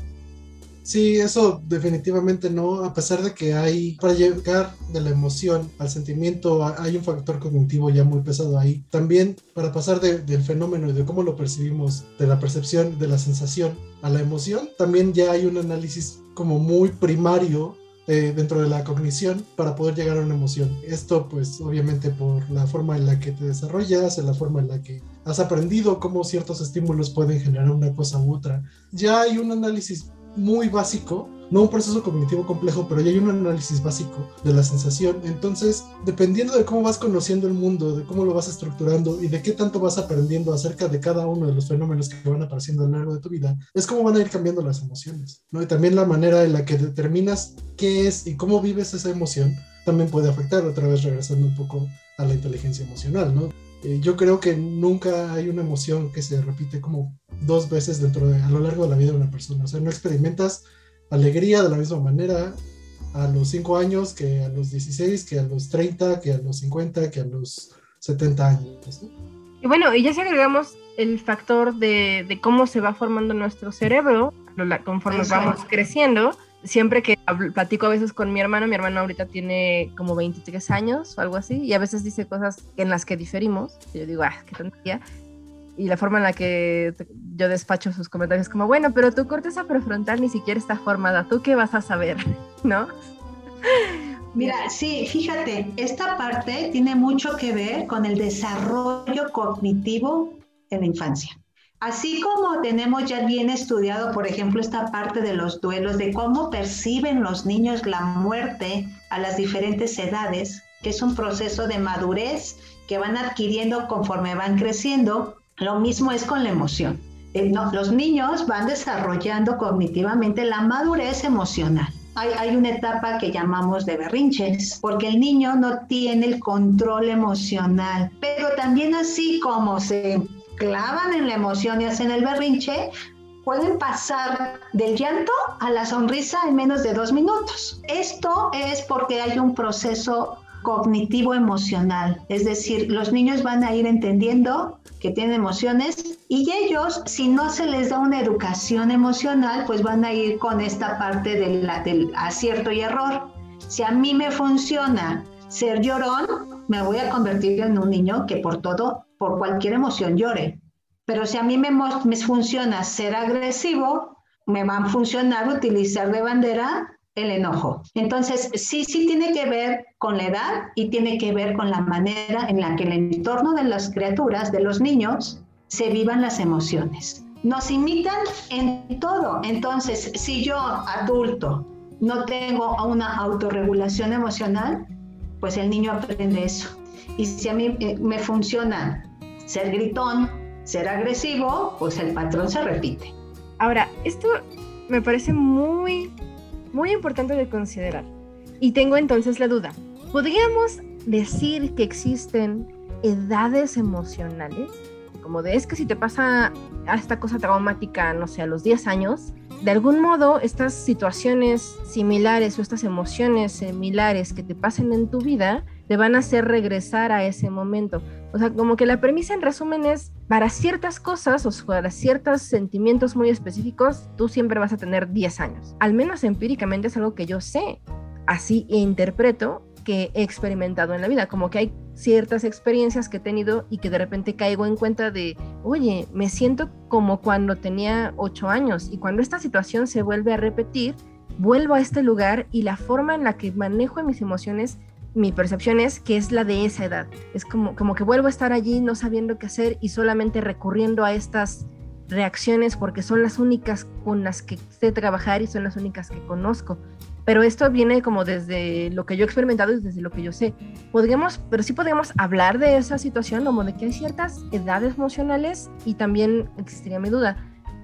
Sí, eso definitivamente no, a pesar de que hay, para llegar de la emoción al sentimiento, hay un factor cognitivo ya muy pesado ahí. También para pasar del fenómeno y de cómo lo percibimos, de la percepción, de la sensación a la emoción, también ya hay un análisis como muy primario eh, dentro de la cognición para poder llegar a una emoción. Esto pues obviamente por la forma en la que te desarrollas, en la forma en la que has aprendido cómo ciertos estímulos pueden generar una cosa u otra. Ya hay un análisis muy básico, no un proceso cognitivo complejo, pero ya hay un análisis básico de la sensación. Entonces, dependiendo de cómo vas conociendo el mundo, de cómo lo vas estructurando y de qué tanto vas aprendiendo acerca de cada uno de los fenómenos que van apareciendo a lo largo de tu vida, es cómo van a ir cambiando las emociones, ¿no? Y también la manera en la que determinas qué es y cómo vives esa emoción también puede afectar, otra vez regresando un poco a la inteligencia emocional, ¿no? Eh, yo creo que nunca hay una emoción que se repite como dos veces dentro de, a lo largo de la vida de una persona. O sea, no experimentas alegría de la misma manera a los 5 años que a los 16, que a los 30, que a los 50, que a los 70 años. Y bueno, y ya si agregamos el factor de, de, cómo se va formando nuestro cerebro conforme vamos creciendo, siempre que platico a veces con mi hermano, mi hermano ahorita tiene como 23 años o algo así, y a veces dice cosas en las que diferimos, y yo digo, ah, qué tontería, y la forma en la que yo despacho sus comentarios como, bueno, pero tu corteza prefrontal ni siquiera está formada, ¿tú qué vas a saber? ¿No? Mira, sí, fíjate, esta parte tiene mucho que ver con el desarrollo cognitivo en la infancia. Así como tenemos ya bien estudiado, por ejemplo, esta parte de los duelos, de cómo perciben los niños la muerte a las diferentes edades, que es un proceso de madurez que van adquiriendo conforme van creciendo, lo mismo es con la emoción. Eh, los niños van desarrollando cognitivamente la madurez emocional. Hay, hay, una etapa que llamamos de berrinches, porque el niño no tiene el control emocional, pero también así como se clavan en la emoción y hacen el berrinche, pueden pasar del llanto a la sonrisa en menos de dos minutos. Esto es porque hay un proceso cognitivo emocional, es decir, los niños van a ir entendiendo que tienen emociones y ellos, si no se les da una educación emocional, pues van a ir con esta parte del, del acierto y error. Si a mí me funciona ser llorón, me voy a convertir en un niño que por todo por cualquier emoción llore. Pero si a mí me, me funciona ser agresivo, me va a funcionar utilizar de bandera el enojo. Entonces, sí, sí tiene que ver con la edad y tiene que ver con la manera en la que el entorno de las criaturas, de los niños, se vivan las emociones. Nos imitan en todo. Entonces, si yo, adulto, no tengo una autorregulación emocional, pues el niño aprende eso. Y si a mí eh, me funciona ser gritón, ser agresivo, pues el patrón se repite. Ahora, esto me parece muy, muy importante de considerar. Y tengo entonces la duda. ¿Podríamos decir que existen edades emocionales? Como de es que si te pasa esta cosa traumática, no sé, a los 10 años, de algún modo estas situaciones similares o estas emociones similares que te pasen en tu vida te van a hacer regresar a ese momento. O sea, como que la premisa en resumen es, para ciertas cosas o para ciertos sentimientos muy específicos, tú siempre vas a tener 10 años. Al menos empíricamente es algo que yo sé, así interpreto que he experimentado en la vida, como que hay ciertas experiencias que he tenido y que de repente caigo en cuenta de, oye, me siento como cuando tenía ocho años y cuando esta situación se vuelve a repetir, vuelvo a este lugar y la forma en la que manejo mis emociones, mi percepción es que es la de esa edad. Es como, como que vuelvo a estar allí no sabiendo qué hacer y solamente recurriendo a estas reacciones porque son las únicas con las que sé trabajar y son las únicas que conozco. Pero esto viene como desde lo que yo he experimentado y desde lo que yo sé. Podríamos, pero sí podríamos hablar de esa situación, como de que hay ciertas edades emocionales y también existiría mi duda.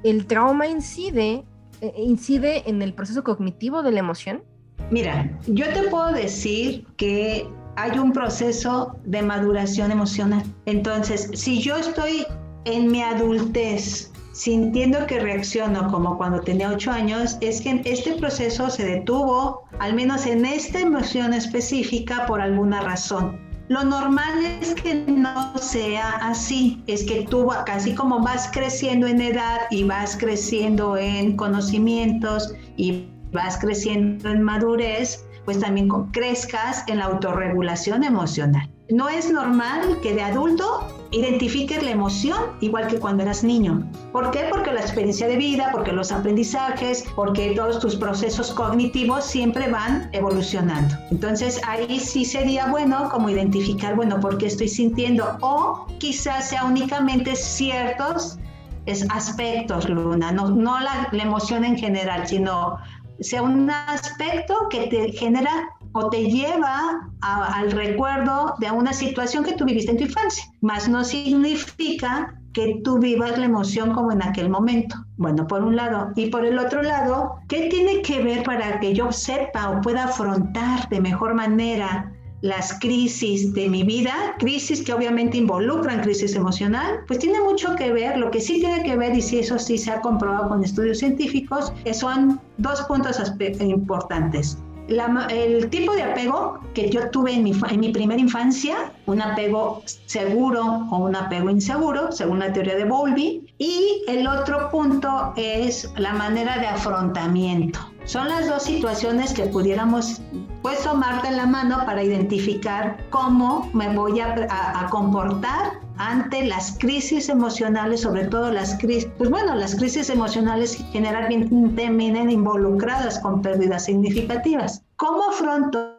¿El trauma incide, eh, incide en el proceso cognitivo de la emoción? Mira, yo te puedo decir que hay un proceso de maduración emocional. Entonces, si yo estoy en mi adultez sintiendo que reacciono como cuando tenía ocho años, es que este proceso se detuvo, al menos en esta emoción específica, por alguna razón. Lo normal es que no sea así, es que tú, casi como vas creciendo en edad y vas creciendo en conocimientos y vas creciendo en madurez, pues también crezcas en la autorregulación emocional. No es normal que de adulto identifiques la emoción igual que cuando eras niño. ¿Por qué? Porque la experiencia de vida, porque los aprendizajes, porque todos tus procesos cognitivos siempre van evolucionando. Entonces ahí sí sería bueno como identificar, bueno, ¿por qué estoy sintiendo? O quizás sea únicamente ciertos aspectos, Luna, no, no la, la emoción en general, sino sea un aspecto que te genera o te lleva al recuerdo de una situación que tú viviste en tu infancia, más no significa que tú vivas la emoción como en aquel momento. Bueno, por un lado. Y por el otro lado, ¿qué tiene que ver para que yo sepa o pueda afrontar de mejor manera las crisis de mi vida, crisis que obviamente involucran crisis emocional, pues tiene mucho que ver, lo que sí tiene que ver, y si eso sí se ha comprobado con estudios científicos, son dos puntos importantes el tipo de apego que yo tuve en mi, en mi primera infancia, un apego seguro o un apego inseguro, según la teoría de Bowlby, y el otro punto es la manera de afrontamiento. Son las dos situaciones que pudiéramos pues tomarte la mano para identificar cómo me voy a, a, comportar ante las crisis emocionales, sobre todo las crisis, pues bueno, las crisis emocionales generalmente vienen involucradas con pérdidas significativas. ¿Cómo afronto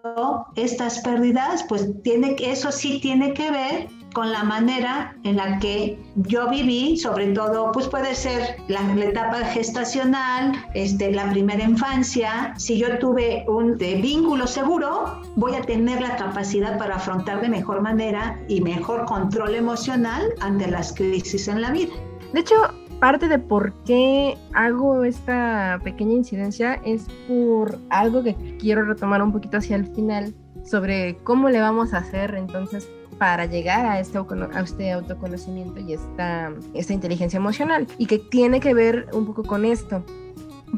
estas pérdidas? Pues tiene, eso sí tiene que ver con la manera en la que yo viví, sobre todo, pues puede ser la, etapa gestacional, este, la primera infancia. Si yo tuve un vínculo seguro, voy a tener la capacidad para afrontar de mejor manera y mejor control emocional ante las crisis en la vida. De hecho, parte de por qué hago esta pequeña incidencia es por algo que quiero retomar un poquito hacia el final sobre cómo le vamos a hacer entonces para llegar a este, a este autoconocimiento y esta, esta inteligencia emocional y que tiene que ver un poco con esto.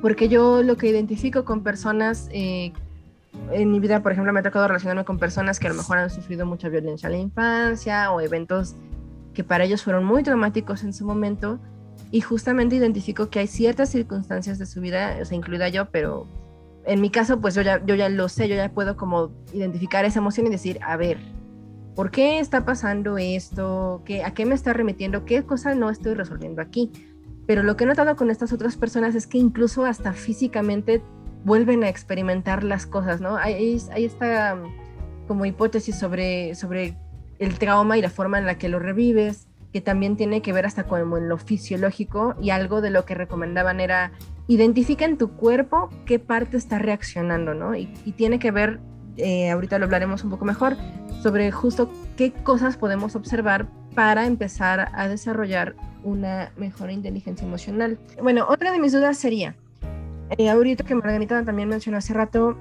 Porque yo lo que identifico con personas eh, en mi vida, por ejemplo, me ha tocado relacionarme con personas que a lo mejor han sufrido mucha violencia en la infancia o eventos que para ellos fueron muy traumáticos en su momento y justamente identifico que hay ciertas circunstancias de su vida, o sea, incluida yo, pero en mi caso, pues yo ya, yo ya lo sé, yo ya puedo como identificar esa emoción y decir, a ver, ¿Por qué está pasando esto? ¿Qué, ¿A qué me está remitiendo? ¿Qué cosa no estoy resolviendo aquí? Pero lo que he notado con estas otras personas es que incluso hasta físicamente vuelven a experimentar las cosas, ¿no? Hay, hay esta um, como hipótesis sobre, sobre el trauma y la forma en la que lo revives, que también tiene que ver hasta como en lo fisiológico y algo de lo que recomendaban era identifica en tu cuerpo qué parte está reaccionando, ¿no? Y tiene que ver, eh, ahorita lo hablaremos un poco mejor, sobre justo qué cosas podemos observar para empezar a desarrollar una mejor inteligencia emocional. Bueno, otra de mis dudas sería, eh, ahorita que Margarita también mencionó hace rato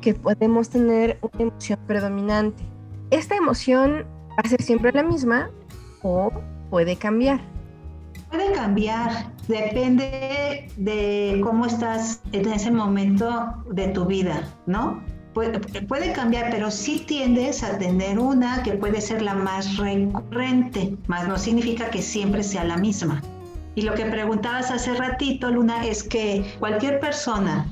que podemos tener una emoción predominante. ¿Esta emoción va a ser siempre la misma o puede cambiar? Puede cambiar, depende de cómo estás en ese momento de tu vida, ¿no? Puede, cambiar, pero sí tiendes a tener una que puede ser la más recurrente, más no significa que siempre sea la misma. Y lo que preguntabas hace ratito, Luna, es que cualquier persona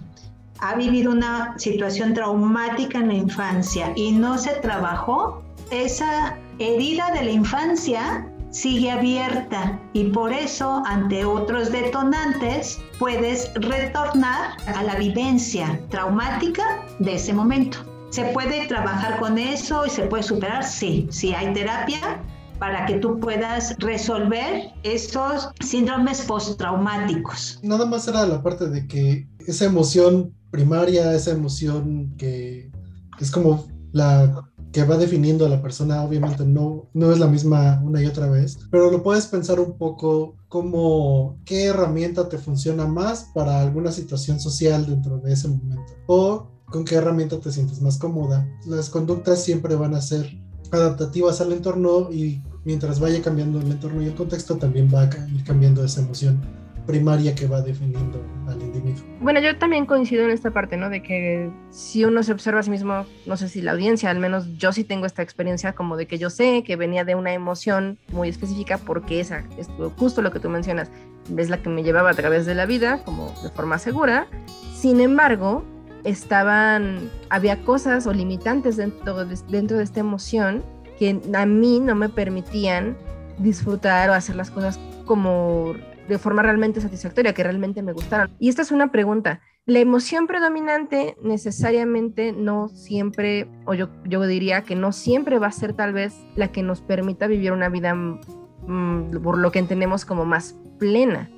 ha vivido una situación traumática en la infancia y no se trabajó, esa herida de la infancia sigue abierta y por eso ante otros detonantes puedes retornar a la vivencia traumática de ese momento. ¿Se puede trabajar con eso y se puede superar? Sí, sí hay terapia para que tú puedas resolver esos síndromes postraumáticos. Nada más era la parte de que esa emoción primaria, esa emoción que es como la que va definiendo a la persona, obviamente no, no es la misma una y otra vez, pero lo puedes pensar un poco como qué herramienta te funciona más para alguna situación social dentro de ese momento o con qué herramienta te sientes más cómoda. Las conductas siempre van a ser adaptativas al entorno y mientras vaya cambiando el entorno y el contexto también va a ir cambiando esa emoción primaria que va definiendo al individuo. Bueno, yo también coincido en esta parte, ¿no? De que si uno se observa a sí mismo, no sé si la audiencia, al menos yo sí tengo esta experiencia como de que yo sé que venía de una emoción muy específica porque esa es justo lo que tú mencionas, es la que me llevaba a través de la vida como de forma segura. Sin embargo, estaban, había cosas o limitantes dentro de, dentro de esta emoción que a mí no me permitían disfrutar o hacer las cosas como de forma realmente satisfactoria, que realmente me gustaron. Y esta es una pregunta. La emoción predominante necesariamente no siempre, o yo, yo diría que no siempre va a ser tal vez la que nos permita vivir una vida, mm, por lo que entendemos como más plena.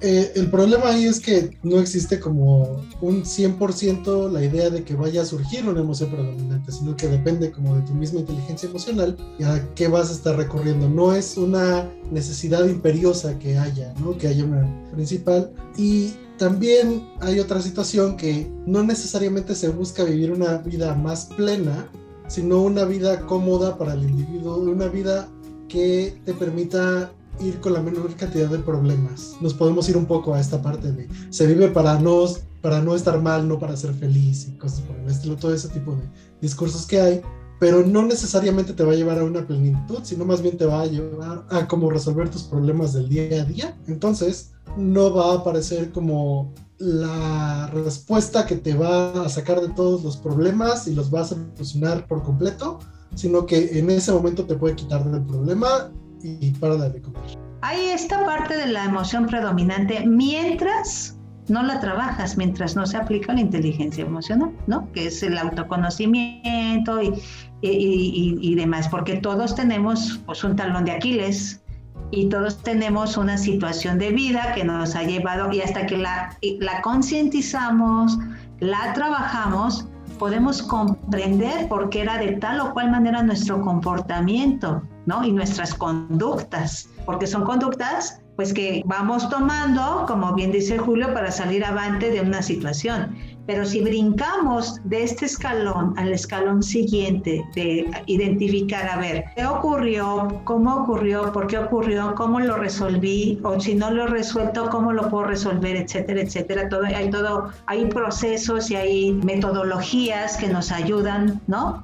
Eh, el problema ahí es que no existe como un 100% la idea de que vaya a surgir una emoción predominante, sino que depende como de tu misma inteligencia emocional y a qué vas a estar recurriendo. No es una necesidad imperiosa que haya, ¿no? Que haya una principal. Y también hay otra situación que no necesariamente se busca vivir una vida más plena, sino una vida cómoda para el individuo, una vida que te permita ir con la menor cantidad de problemas. Nos podemos ir un poco a esta parte de se vive para no, para no estar mal, no para ser feliz y cosas por el estilo, todo ese tipo de discursos que hay, pero no necesariamente te va a llevar a una plenitud, sino más bien te va a llevar a cómo resolver tus problemas del día a día. Entonces, no va a aparecer como la respuesta que te va a sacar de todos los problemas y los va a solucionar por completo, sino que en ese momento te puede quitar del problema y para de comer. Hay esta parte de la emoción predominante mientras no la trabajas, mientras no se aplica la inteligencia emocional, ¿no? Que es el autoconocimiento y, demás, porque todos tenemos pues, un talón de Aquiles y todos tenemos una situación de vida que nos ha llevado y hasta que la, la concientizamos, la trabajamos, podemos comprender por qué era de tal o cual manera nuestro comportamiento, ¿no? Y nuestras conductas, porque son conductas pues que vamos tomando, como bien dice Julio, para salir avante de una situación. Pero si brincamos de este escalón al escalón siguiente, de identificar, a ver, ¿qué ocurrió? ¿Cómo ocurrió? ¿Por qué ocurrió? ¿Cómo lo resolví? O si no lo he resuelto, ¿cómo lo puedo resolver? Etcétera, etcétera. Todo, hay todo, hay procesos y hay metodologías que nos ayudan, ¿no?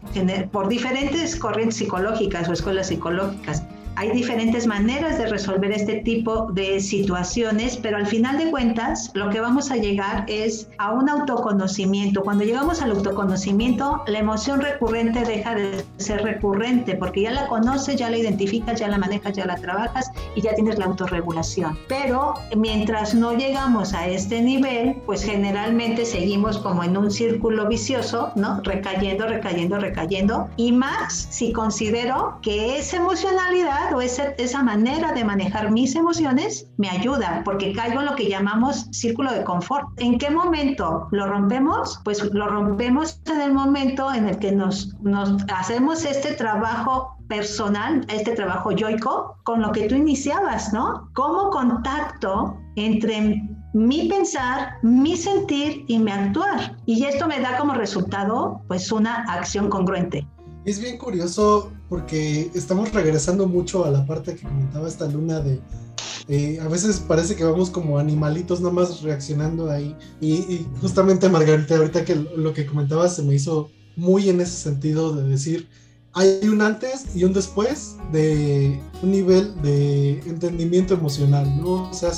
Por diferentes corrientes psicológicas o escuelas psicológicas hay diferentes maneras de resolver este tipo de situaciones, pero al final de cuentas lo que vamos a llegar es a un autoconocimiento. Cuando llegamos al autoconocimiento, la emoción recurrente deja de ser recurrente porque ya la conoces, ya la identificas, ya la manejas, ya la trabajas y ya tienes la autorregulación. Pero mientras no llegamos a este nivel, pues generalmente seguimos como en un círculo vicioso, ¿no? Recayendo, recayendo, recayendo. Y más si considero que esa emocionalidad o esa, esa manera de manejar mis emociones me ayuda porque caigo en lo que llamamos círculo de confort. ¿En qué momento lo rompemos? Pues lo rompemos en el momento en el que nos, nos hacemos este trabajo personal, este trabajo yoico, con lo que tú iniciabas, ¿no? Como contacto entre mi pensar, mi sentir y mi actuar. Y esto me da como resultado, pues, una acción congruente. Es bien curioso porque estamos regresando mucho a la parte que comentaba esta luna de eh, a veces parece que vamos como animalitos nada más reaccionando ahí. Y, justamente Margarita, ahorita que lo que comentabas se me hizo muy en ese sentido de decir, hay un antes y un después de un nivel de entendimiento emocional, ¿no? O sea,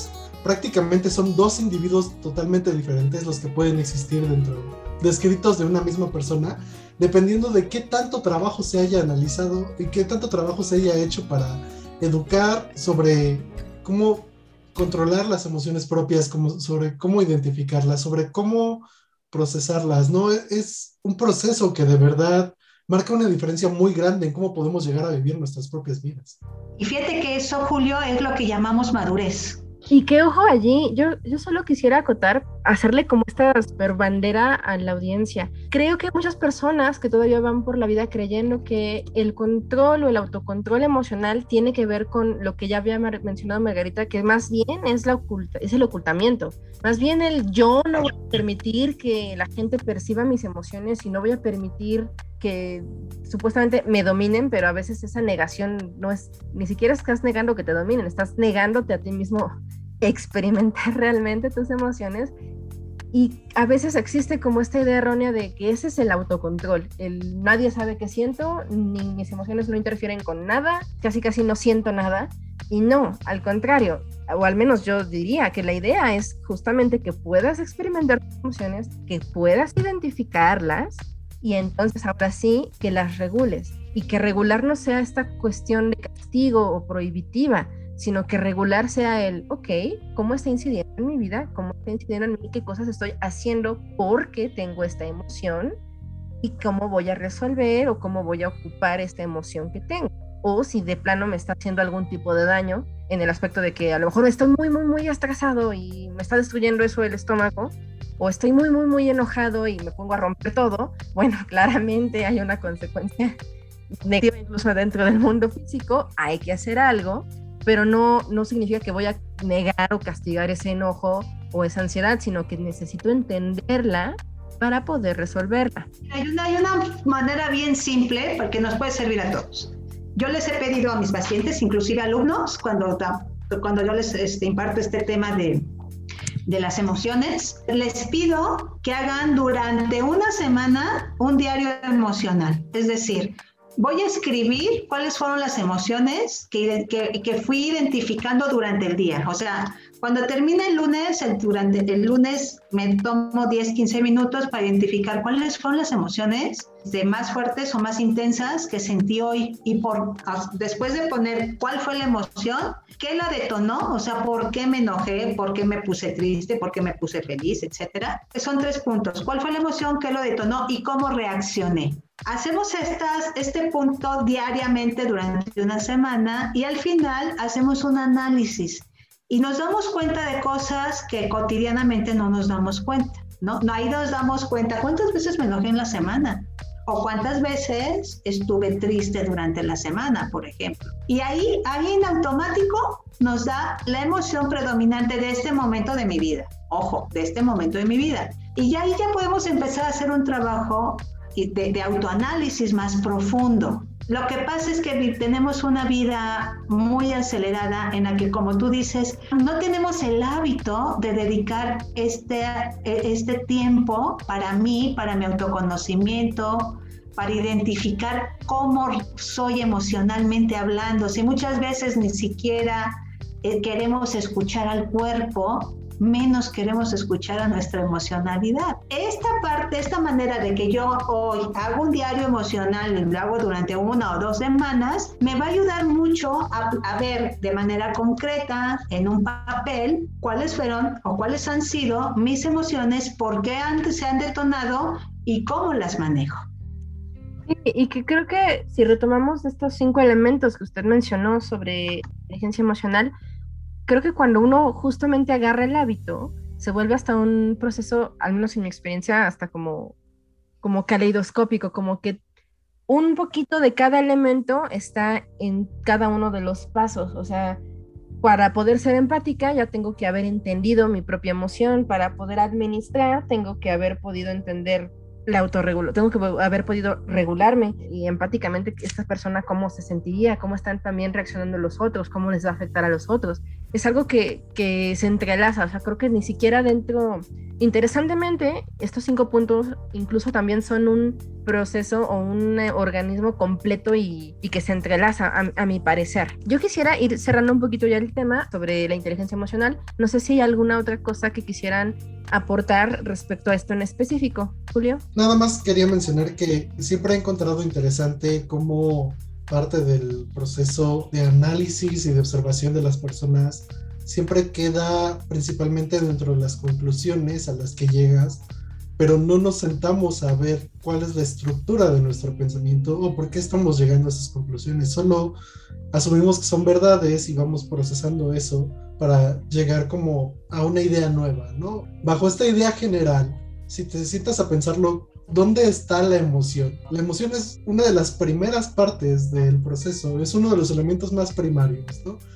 prácticamente son dos individuos totalmente diferentes los que pueden existir dentro, descritos de una misma persona, dependiendo de qué tanto trabajo se haya analizado y qué tanto trabajo se haya hecho para educar sobre cómo controlar las emociones propias, sobre cómo identificarlas, sobre cómo procesarlas, ¿no? Es un proceso que de verdad marca una diferencia muy grande en cómo podemos llegar a vivir nuestras propias vidas. Y fíjate que eso, Julio, es lo que llamamos madurez. Y qué ojo allí, yo, yo solo quisiera acotar, hacerle como esta super bandera a la audiencia. Creo que muchas personas que todavía van por la vida creyendo que el control o el autocontrol emocional tiene que ver con lo que ya había mencionado Margarita, que más bien es, la oculta, es el ocultamiento. Más bien el yo no voy a permitir que la gente perciba mis emociones y no voy a permitir que supuestamente me dominen, pero a veces esa negación no es, ni siquiera estás negando que te dominen, estás negándote a ti mismo experimentar realmente tus emociones. Y a veces existe como esta idea errónea de que ese es el autocontrol. El nadie sabe qué siento, ni mis emociones no interfieren con nada, casi casi no siento nada. Y no, al contrario, o al menos yo diría que la idea es justamente que puedas experimentar tus emociones, que puedas identificarlas y entonces ahora sí que las regules y que regular no sea esta cuestión de castigo o prohibitiva, sino que regular sea el, ok, ¿cómo está incidiendo en mi vida? ¿Cómo está incidiendo en mí? ¿Qué cosas estoy haciendo porque tengo esta emoción? ¿Y cómo voy a resolver o cómo voy a ocupar esta emoción que tengo? O si de plano me está haciendo algún tipo de daño en el aspecto de que a lo mejor estoy muy, muy, muy estresado y me está destruyendo eso el estómago, o estoy muy, muy, muy enojado y me pongo a romper todo, bueno, claramente hay una consecuencia negativa incluso dentro del mundo físico, hay que hacer algo, pero no, no significa que voy a negar o castigar ese enojo o esa ansiedad, sino que necesito entenderla para poder resolverla. Hay una, hay una manera bien simple porque nos puede servir a todos. Yo les he pedido a mis pacientes, inclusive alumnos, cuando, cuando yo les este, imparto este tema de, de las emociones, les pido que hagan durante una semana un diario emocional. Es decir, voy a escribir cuáles fueron las emociones que, que, fui identificando durante el día. O sea, cuando termine el lunes, el, durante el lunes me tomo 10, 15 minutos para identificar cuáles fueron las emociones de más fuertes o más intensas que sentí hoy. Y por después de poner cuál fue la emoción, qué la detonó, o sea, por qué me enojé, por qué me puse triste, por qué me puse feliz, etcétera. Son tres puntos. ¿Cuál fue la emoción, qué lo detonó y cómo reaccioné? Hacemos estas, este punto diariamente durante una semana y al final hacemos un análisis y nos damos cuenta de cosas que cotidianamente no nos damos cuenta, ¿no? no ahí nos damos cuenta cuántas veces me enojé en la semana o cuántas veces estuve triste durante la semana, por ejemplo. Y ahí, ahí automático nos da la emoción predominante de este momento de mi vida. Ojo, de este momento de mi vida. Y ya ahí ya podemos empezar a hacer un trabajo de, de autoanálisis más profundo. Lo que pasa es que tenemos una vida muy acelerada en la que, como tú dices, no tenemos el hábito de dedicar este, este tiempo para mí, para mi autoconocimiento, para identificar cómo soy emocionalmente hablando. Si muchas veces ni siquiera eh, queremos escuchar al cuerpo, menos queremos escuchar a nuestra emocionalidad. Esta parte, esta manera de que yo hoy hago un diario emocional y lo hago durante una o dos semanas, me va a ayudar mucho a, a ver de manera concreta en un papel cuáles fueron o cuáles han sido mis emociones, por qué antes se han detonado y cómo las manejo. y que creo que si retomamos estos cinco elementos que usted mencionó sobre inteligencia emocional, creo que cuando uno justamente agarra el hábito, se vuelve hasta un proceso, al menos en mi experiencia, hasta como, como caleidoscópico, como que un poquito de cada elemento está en cada uno de los pasos, o sea, para poder ser empática ya tengo que haber entendido mi propia emoción, para poder administrar tengo que haber podido entender la autorregulación, tengo que haber podido regularme y empáticamente esta persona cómo se sentiría, cómo están también reaccionando los otros, cómo les va a afectar a los otros. Es algo que, que se entrelaza, o sea, creo que ni siquiera dentro, interesantemente, estos cinco puntos incluso también son un proceso o un eh, organismo completo y, que se entrelaza, a, mi parecer. Yo quisiera ir cerrando un poquito ya el tema sobre la inteligencia emocional. No sé si hay alguna otra cosa que quisieran aportar respecto a esto en específico. Julio. Nada más quería mencionar que siempre he encontrado interesante cómo parte del proceso de análisis y de observación de las personas siempre queda principalmente dentro de las conclusiones a las que llegas pero no nos sentamos a ver cuál es la estructura de nuestro pensamiento o por qué estamos llegando a esas conclusiones. Solo asumimos que son verdades y vamos procesando eso para llegar como a una idea nueva, ¿no? Bajo esta idea general, si te sientas a pensarlo, ¿dónde está la emoción? La emoción es una de las primeras partes del proceso, es uno de los elementos más primarios.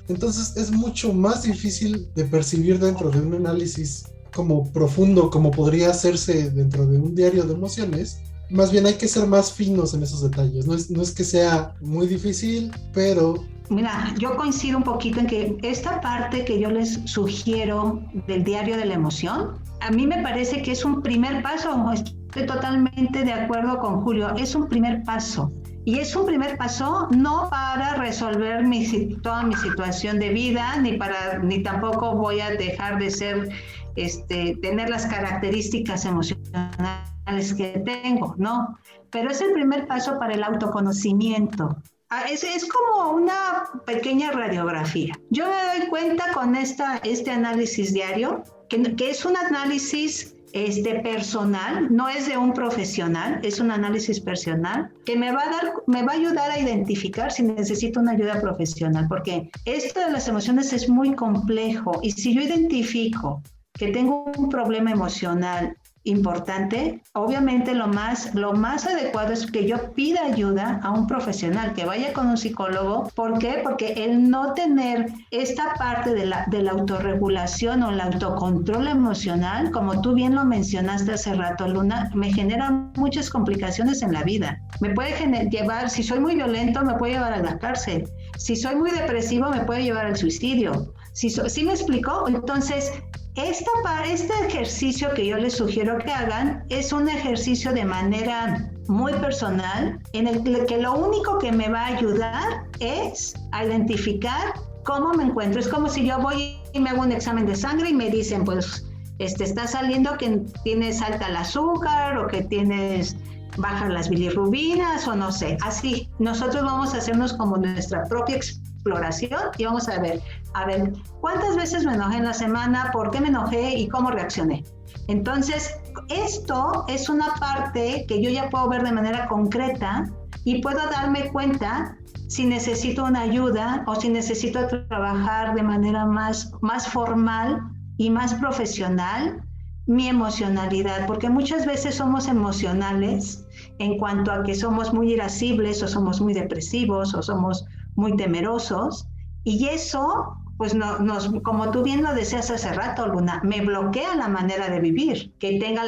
Entonces es mucho más difícil de percibir dentro de un análisis como profundo como podría hacerse dentro de un diario de emociones, más bien hay que ser más finos en esos detalles. No es, no es que sea muy difícil, pero... Mira, yo coincido un poquito en que esta parte que yo les sugiero del diario de la emoción, a mí me parece que es un primer paso, estoy totalmente de acuerdo con Julio, es un primer paso. Y es un primer paso no para resolver mi, toda mi situación de vida, ni, para, ni tampoco voy a dejar de ser este, tener las características emocionales que tengo, ¿no? Pero es el primer paso para el autoconocimiento. Ah, es, es como una pequeña radiografía. Yo me doy cuenta con esta, este análisis diario, que, que es un análisis este personal, no es de un profesional, es un análisis personal que me va a dar, me va a ayudar a identificar si necesito una ayuda profesional, porque esto de las emociones es muy complejo y si yo identifico que tengo un problema emocional importante, obviamente lo más, lo más adecuado es que yo pida ayuda a un profesional, que vaya con un psicólogo. ¿Por qué? Porque el no tener esta parte de la, de la autorregulación o el autocontrol emocional, como tú bien lo mencionaste hace rato, Luna, me genera muchas complicaciones en la vida. Me puede llevar, si soy muy violento, me puede llevar a la cárcel. Si soy muy depresivo, me puede llevar al suicidio. Si, ¿Sí me explicó? Entonces, esta, este ejercicio que yo les sugiero que hagan es un ejercicio de manera muy personal en el que lo único que me va a ayudar es a identificar cómo me encuentro. Es como si yo voy y me hago un examen de sangre y me dicen, pues, este, está saliendo que tienes alta el azúcar o que tienes bajas las bilirrubinas o no sé. Así, nosotros vamos a hacernos como nuestra propia exploración y vamos a ver, a ver, ¿cuántas veces me enojé en la semana? ¿Por qué me enojé y cómo reaccioné? Entonces, esto es una parte que yo ya puedo ver de manera concreta y puedo darme cuenta si necesito una ayuda o si necesito trabajar de manera más, más formal y más profesional mi emocionalidad, porque muchas veces somos emocionales en cuanto a que somos muy irascibles o somos muy depresivos o somos muy temerosos y eso, pues no, nos, como tú bien lo deseas hace rato, Luna, me bloquea la manera de vivir, que tenga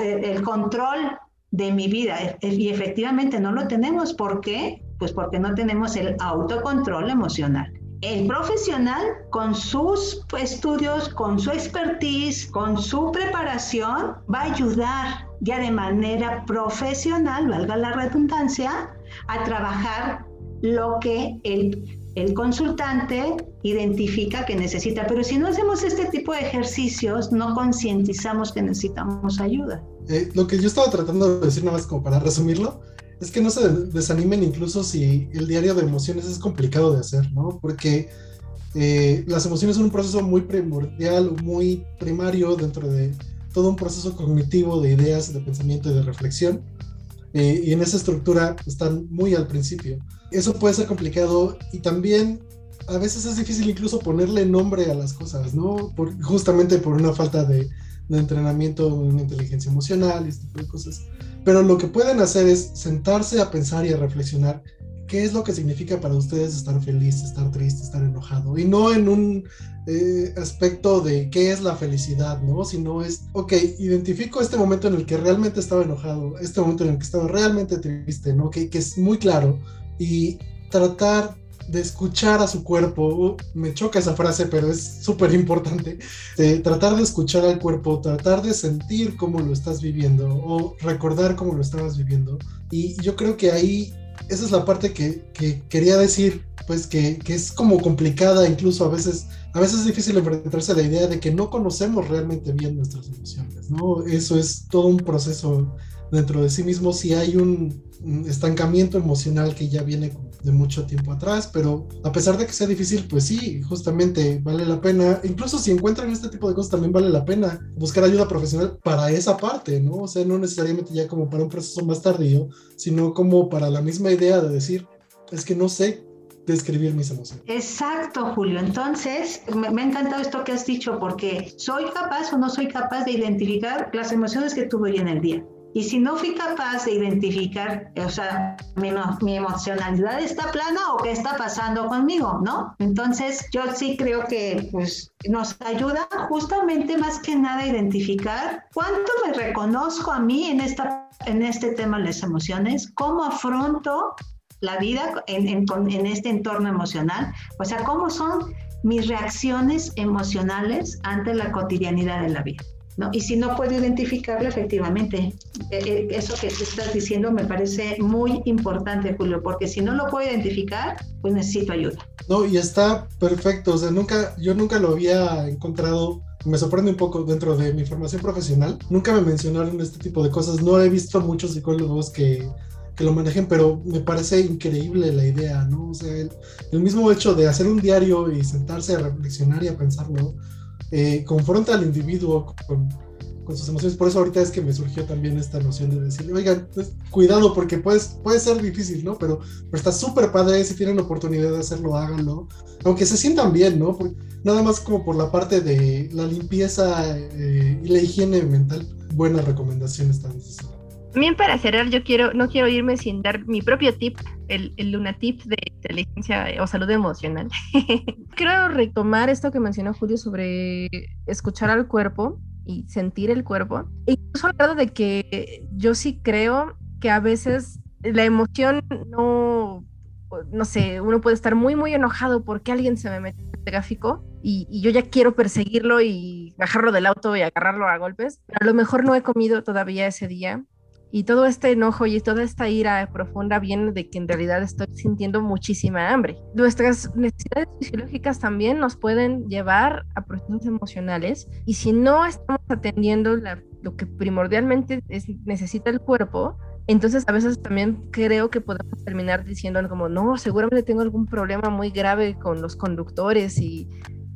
el control de mi vida. Y efectivamente no lo tenemos. ¿Por qué? Pues porque no tenemos el autocontrol emocional. El profesional, con sus estudios, con su expertise, con su preparación, va a ayudar ya de manera profesional, valga la redundancia, a trabajar lo que el, el consultante identifica que necesita. Pero si no hacemos este tipo de ejercicios, no concientizamos que necesitamos ayuda. Eh, lo que yo estaba tratando de decir, nada más como para resumirlo, es que no se desanimen incluso si el diario de emociones es complicado de hacer, ¿no? Porque eh, las emociones son un proceso muy primordial, muy primario dentro de todo un proceso cognitivo de ideas, de pensamiento y de reflexión. Eh, y en esa estructura están muy al principio. Eso puede ser complicado y también a veces es difícil incluso ponerle nombre a las cosas, ¿no? Justamente por una falta de, de entrenamiento en inteligencia emocional y este tipo de cosas. pero lo que pueden hacer es sentarse a pensar y a reflexionar qué es lo que significa para ustedes estar feliz, estar triste, estar enojado. Y no en un eh, aspecto de qué es la felicidad, ¿no? Sino es, ok, identifico este momento en el que realmente estaba enojado, este momento en el que estaba realmente triste, ¿no? Que, que es muy claro. Y tratar de escuchar a su cuerpo, uh, me choca esa frase, pero es súper importante, tratar de escuchar al cuerpo, tratar de sentir cómo lo estás viviendo o recordar cómo lo estabas viviendo. Y yo creo que ahí, esa es la parte que, que quería decir, pues que, que, es como complicada, incluso a veces, a veces es difícil enfrentarse a la idea de que no conocemos realmente bien nuestras emociones, ¿no? Eso es todo un proceso dentro de sí mismo, si hay un estancamiento emocional que ya viene de mucho tiempo atrás, pero a pesar de que sea difícil, pues sí, justamente vale la pena, incluso si encuentran este tipo de cosas, también vale la pena buscar ayuda profesional para esa parte, ¿no? O sea, no necesariamente ya como para un proceso más tardío, sino como para la misma idea de decir, es que no sé describir mis emociones. Exacto, Julio. Entonces, me, me, ha encantado esto que has dicho, porque soy capaz o no soy capaz de identificar las emociones que tuve hoy en el día. Y si no fui capaz de identificar, o sea, mi, mi, emocionalidad está plana o qué está pasando conmigo, ¿no? Entonces, yo sí creo que pues, nos ayuda justamente más que nada a identificar cuánto me reconozco a mí en, esta, en este tema de las emociones, cómo afronto la vida en, en, en este entorno emocional, o sea, cómo son mis reacciones emocionales ante la cotidianidad de la vida. ¿No? Y si no puedo identificarlo, efectivamente, eh, eh, eso que estás diciendo me parece muy importante, Julio, porque si no lo puedo identificar, pues necesito ayuda. No, y está perfecto, o sea, nunca, yo nunca lo había encontrado me sorprende un poco dentro de mi formación profesional. Nunca me mencionaron este tipo de cosas. No he visto muchos psicólogos que, que lo manejen, pero me parece increíble la idea, ¿no? O sea, el, el, mismo hecho de hacer un diario y sentarse a reflexionar y a pensarlo, eh, confronta al individuo con, sus emociones. Por eso ahorita es que me surgió también esta noción de decir, oigan, pues, cuidado porque puedes, puede ser difícil, ¿no? Pero, está súper padre, si tienen oportunidad de hacerlo, háganlo. Aunque se sientan bien, ¿no? nada más como por la parte de la limpieza eh, y la higiene mental, buenas recomendaciones necesarias. También para cerrar, yo quiero, no quiero irme sin dar mi propio tip, el, el Luna Tip de inteligencia o salud emocional. quiero retomar esto que mencionó Julio sobre escuchar al cuerpo y sentir el cuerpo. Incluso hablado de que yo sí creo que a veces la emoción no, no sé, uno puede estar muy, muy enojado porque alguien se me mete en el gráfico y, y, yo ya quiero perseguirlo y bajarlo del auto y agarrarlo a golpes. Pero a lo mejor no he comido todavía ese día y todo este enojo y toda esta ira profunda viene de que en realidad estoy sintiendo muchísima hambre. Nuestras necesidades fisiológicas también nos pueden llevar a procesos emocionales y si no estamos atendiendo lo que primordialmente es, necesita el cuerpo, entonces a veces también creo que podemos terminar diciendo como, no, seguramente tengo algún problema muy grave con los conductores y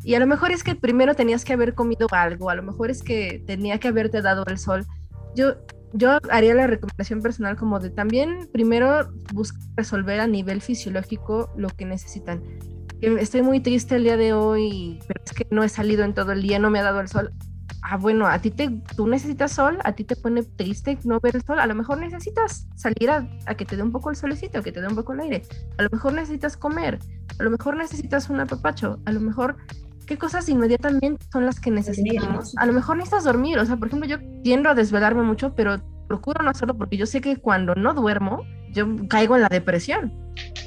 y a lo mejor es que primero tenías que haber comido algo, a lo mejor es que tenía que haberte dado el sol. Yo yo haría la recomendación personal como de también primero buscar resolver a nivel fisiológico lo que necesitan. Estoy muy triste el día de hoy, pero es que no he salido en todo el día, no me ha dado el sol. Ah, bueno, a ti te, tú necesitas sol, a ti te pone triste no ver el sol, a lo mejor necesitas salir a, a que te dé un poco el solecito, que te dé un poco el aire, a lo mejor necesitas comer, a lo mejor necesitas un apapacho, a lo mejor qué cosas inmediatamente son las que necesitamos. A lo mejor necesitas dormir, o sea, por ejemplo, yo tiendo a desvelarme mucho, pero procuro no hacerlo porque yo sé que cuando no duermo, yo caigo en la depresión.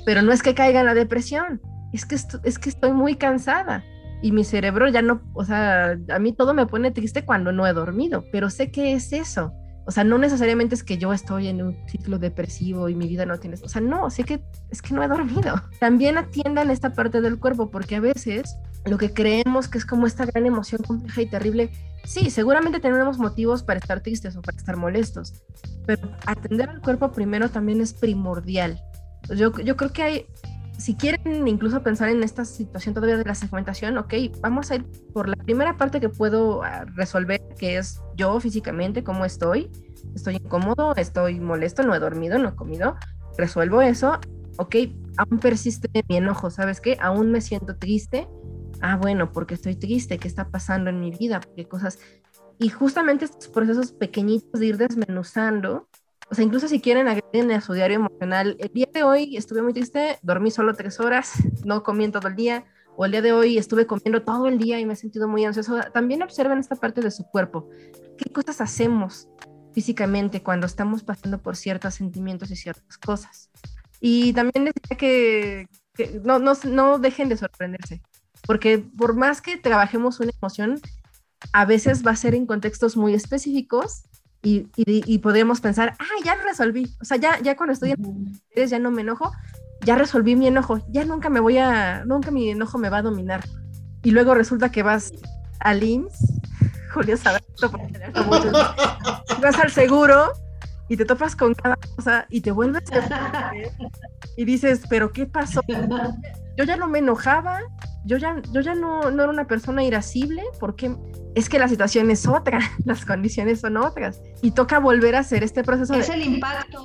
Pero no es que caiga en la depresión, es que, es que estoy muy cansada y mi cerebro ya no, o sea, a mí todo me pone triste cuando no he dormido, pero sé que es eso. O sea, no necesariamente es que yo estoy en un ciclo depresivo y mi vida no tiene... O sea, no, sé que es que no he dormido. También atiendan esta parte del cuerpo porque a veces lo que creemos que es como esta gran emoción compleja y terrible, sí, seguramente tenemos motivos para estar tristes o para estar molestos, pero atender al cuerpo primero también es primordial. Yo, yo creo que hay, si quieren incluso pensar en esta situación todavía de la segmentación, ok, vamos a ir por la primera parte que puedo ah, resolver, que es yo físicamente, cómo estoy, estoy incómodo, estoy molesto, no he dormido, no he comido, resuelvo eso, ok, aún persiste mi enojo, ¿sabes qué? Aún me siento triste, ah, bueno, porque estoy triste, ¿qué está pasando en mi vida? ¿Qué cosas? Y justamente estos procesos pequeñitos de ir desmenuzando O sea, incluso si quieren agregar a su diario emocional, el día de hoy estuve muy triste, dormí solo tres horas, no comí todo el día, o el día de hoy estuve comiendo todo el día y me he sentido muy ansioso. También observen esta parte de su cuerpo. ¿Qué cosas hacemos físicamente cuando estamos pasando por ciertos sentimientos y ciertas cosas? Y también les diría que, no, no, no dejen de sorprenderse, porque por más que trabajemos una emoción, a veces va a ser en contextos muy específicos y, y, podemos pensar, ah, ya lo resolví. O sea, ya, ya cuando estoy en ya no me enojo, ya resolví mi enojo, ya nunca me voy a, nunca mi enojo me va a dominar. Y luego resulta que vas al IMSS, Julio sabe vas al seguro y te topas con cada cosa y te vuelves a y dices, pero ¿qué pasó? Yo ya no me enojaba, yo ya, yo ya no, no era una persona irascible, porque es que la situación es otra, las condiciones son otras, y toca volver a hacer este proceso. Es el impacto.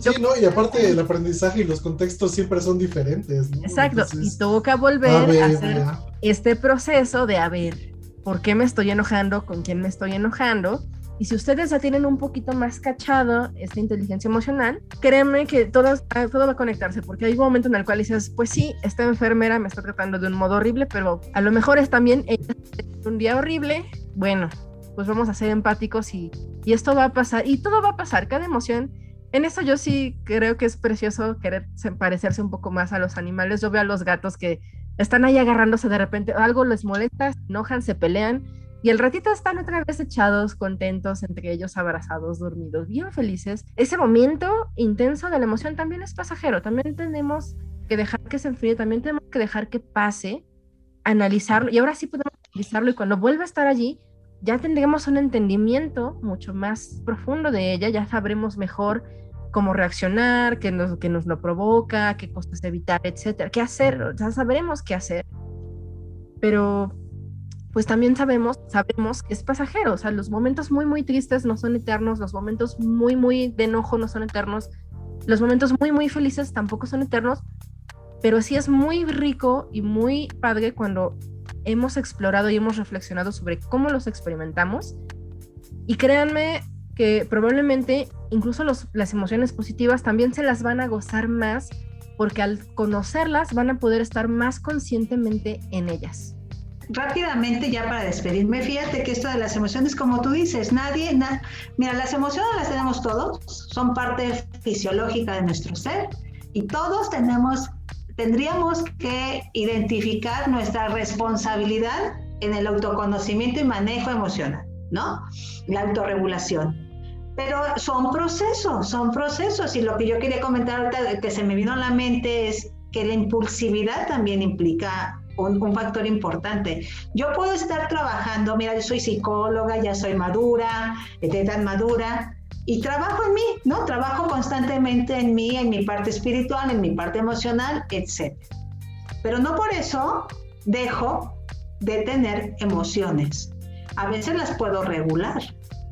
Sí, no, y aparte el aprendizaje y los contextos siempre son diferentes. ¿no? Exacto, y toca volver a, hacer este proceso de a ver, ¿por qué me estoy enojando? ¿Con quién me estoy enojando? Y si ustedes ya tienen un poquito más cachado esta inteligencia emocional, créanme que todo, ah, todo va a conectarse, porque hay un momento en el cual dices, pues sí, esta enfermera me está tratando de un modo horrible, pero a lo mejor es también un día horrible. Bueno, pues vamos a ser empáticos y, y esto va a pasar, y todo va a pasar, cada emoción. En eso yo sí creo que es precioso querer parecerse un poco más a los animales. Yo veo a los gatos que están ahí agarrándose de repente, algo les molesta, se enojan, se pelean y el ratito están otra vez echados, contentos, entre ellos abrazados, dormidos, bien felices. Ese momento intenso de la emoción también es pasajero, también tenemos que dejar que se enfríe, también tenemos que dejar que pase, analizarlo, y ahora sí podemos analizarlo y cuando vuelva a estar allí, ya tendremos un entendimiento mucho más profundo de ella, ya sabremos mejor cómo reaccionar, qué nos, qué nos lo provoca, qué cosas evitar, etcétera, qué hacer, ya sabremos qué hacer. Pero pues también sabemos, sabemos que es pasajero, o sea, los momentos muy, muy tristes no son eternos, los momentos muy, muy de enojo no son eternos, los momentos muy, muy felices tampoco son eternos, pero sí es muy rico y muy padre cuando hemos explorado y hemos reflexionado sobre cómo los experimentamos. Y créanme que probablemente incluso las emociones positivas también se las van a gozar más porque al conocerlas van a poder estar más conscientemente en ellas rápidamente ya para despedirme, fíjate que esto de las emociones, como tú dices, nadie, mira, las emociones las tenemos todos, son parte fisiológica de nuestro ser y todos tenemos, tendríamos que identificar nuestra responsabilidad en el autoconocimiento y manejo emocional, ¿no? La autorregulación. Pero son procesos, son procesos y lo que yo quería comentar que se me vino a la mente es que la impulsividad también implica un, factor importante. Yo puedo estar trabajando, mira, yo soy psicóloga, ya soy madura, de tan madura, y trabajo en mí, ¿no? Trabajo constantemente en mí, en mi parte espiritual, en mi parte emocional, etc. Pero no por eso dejo de tener emociones. A veces las puedo regular,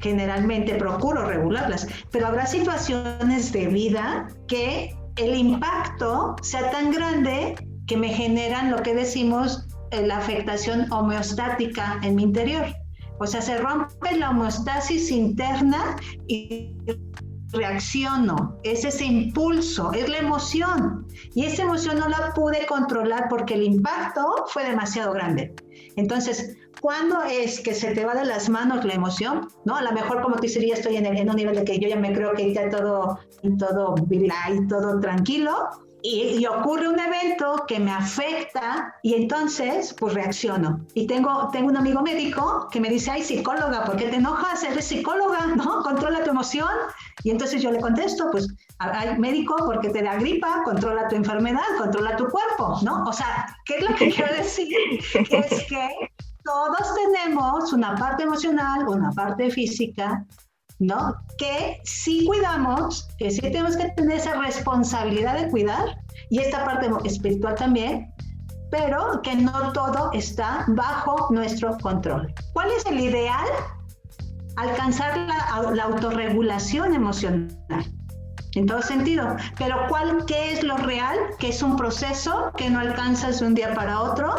generalmente procuro regularlas, pero habrá situaciones de vida que el impacto sea tan grande que me generan lo que decimos eh, la afectación homeostática en mi interior. O sea, se rompe la homeostasis interna y reacciono. Es ese impulso, es la emoción. Y esa emoción no la pude controlar porque el impacto fue demasiado grande. Entonces, ¿cuándo es que se te va de las manos la emoción? ¿No? A lo mejor, como te ya estoy en, en un nivel de que yo ya me creo que ya todo, todo y todo tranquilo y, ocurre un evento que me afecta y entonces pues reacciono. Y tengo, tengo un amigo médico que me dice, ay psicóloga, ¿por qué te enojas? Eres psicóloga, ¿no? Controla tu emoción. Y entonces yo le contesto, pues, ay médico, porque te da gripa, controla tu enfermedad, controla tu cuerpo, ¿no? O sea, ¿qué es lo que quiero decir? es que todos tenemos una parte emocional, una parte física ¿no? Que si cuidamos, que sí tenemos que tener esa responsabilidad de cuidar y esta parte espiritual también, pero que no todo está bajo nuestro control. ¿Cuál es el ideal? Alcanzar la, la autorregulación emocional en todo sentido. Pero ¿cuál, ¿qué es lo real? Que es un proceso que no alcanzas de un día para otro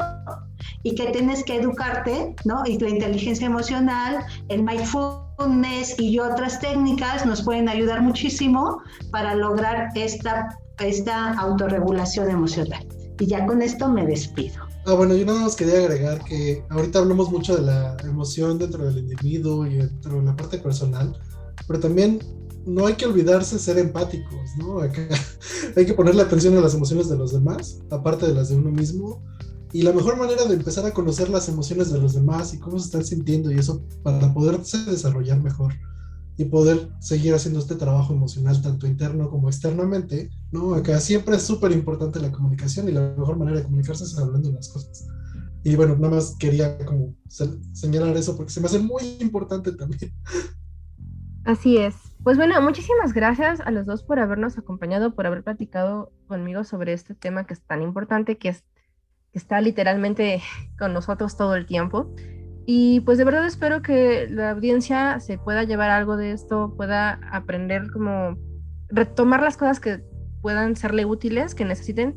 y que tienes que educarte, ¿no? Y la inteligencia emocional, el mindfulness y otras técnicas nos pueden ayudar muchísimo para lograr esta, esta autorregulación emocional. Y ya con esto me despido. Ah, bueno, yo nada más quería agregar que ahorita hablamos mucho de la emoción dentro del individuo y dentro de la parte personal, pero también no hay que olvidarse ser empáticos, ¿no? hay que ponerle atención a las emociones de los demás, aparte de las de uno mismo. Y la mejor manera de empezar a conocer las emociones de los demás y cómo se están sintiendo y eso para poderse desarrollar mejor y poder seguir haciendo este trabajo emocional tanto interno como externamente, ¿no? Acá siempre es súper importante la comunicación y la mejor manera de comunicarse es hablando de las cosas. Y bueno, nada más quería como señalar eso porque se me hace muy importante también. Así es. Pues bueno, muchísimas gracias a los dos por habernos acompañado, por haber platicado conmigo sobre este tema que es tan importante, que, es, que está literalmente con nosotros todo el tiempo. Y pues de verdad espero que la audiencia se pueda llevar algo de esto, pueda aprender como retomar las cosas que puedan serle útiles, que necesiten,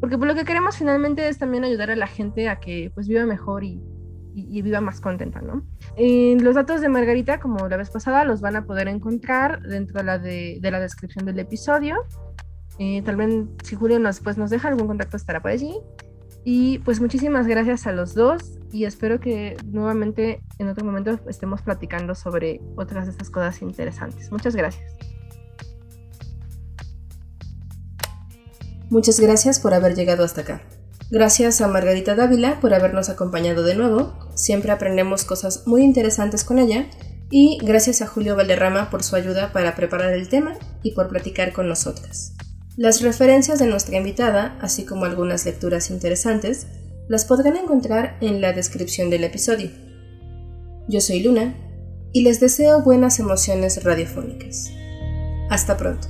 porque pues, lo que queremos finalmente es también ayudar a la gente a que pues viva mejor y, y, viva más contenta, ¿no? los datos de Margarita, como la vez pasada, los van a poder encontrar dentro de la, de, de la descripción del episodio. Eh, tal vez si Julio nos, pues, nos deja algún contacto estará por allí. Y pues muchísimas gracias a los dos y espero que nuevamente en otro momento estemos platicando sobre otras de estas cosas interesantes. Muchas gracias. Muchas gracias por haber llegado hasta acá. Gracias a Margarita Dávila por habernos acompañado de nuevo, siempre aprendemos cosas muy interesantes con ella, y gracias a Julio Valderrama por su ayuda para preparar el tema y por platicar con nosotras. Las referencias de nuestra invitada, así como algunas lecturas interesantes, las podrán encontrar en la descripción del episodio. Yo soy Luna y les deseo buenas emociones radiofónicas. Hasta pronto.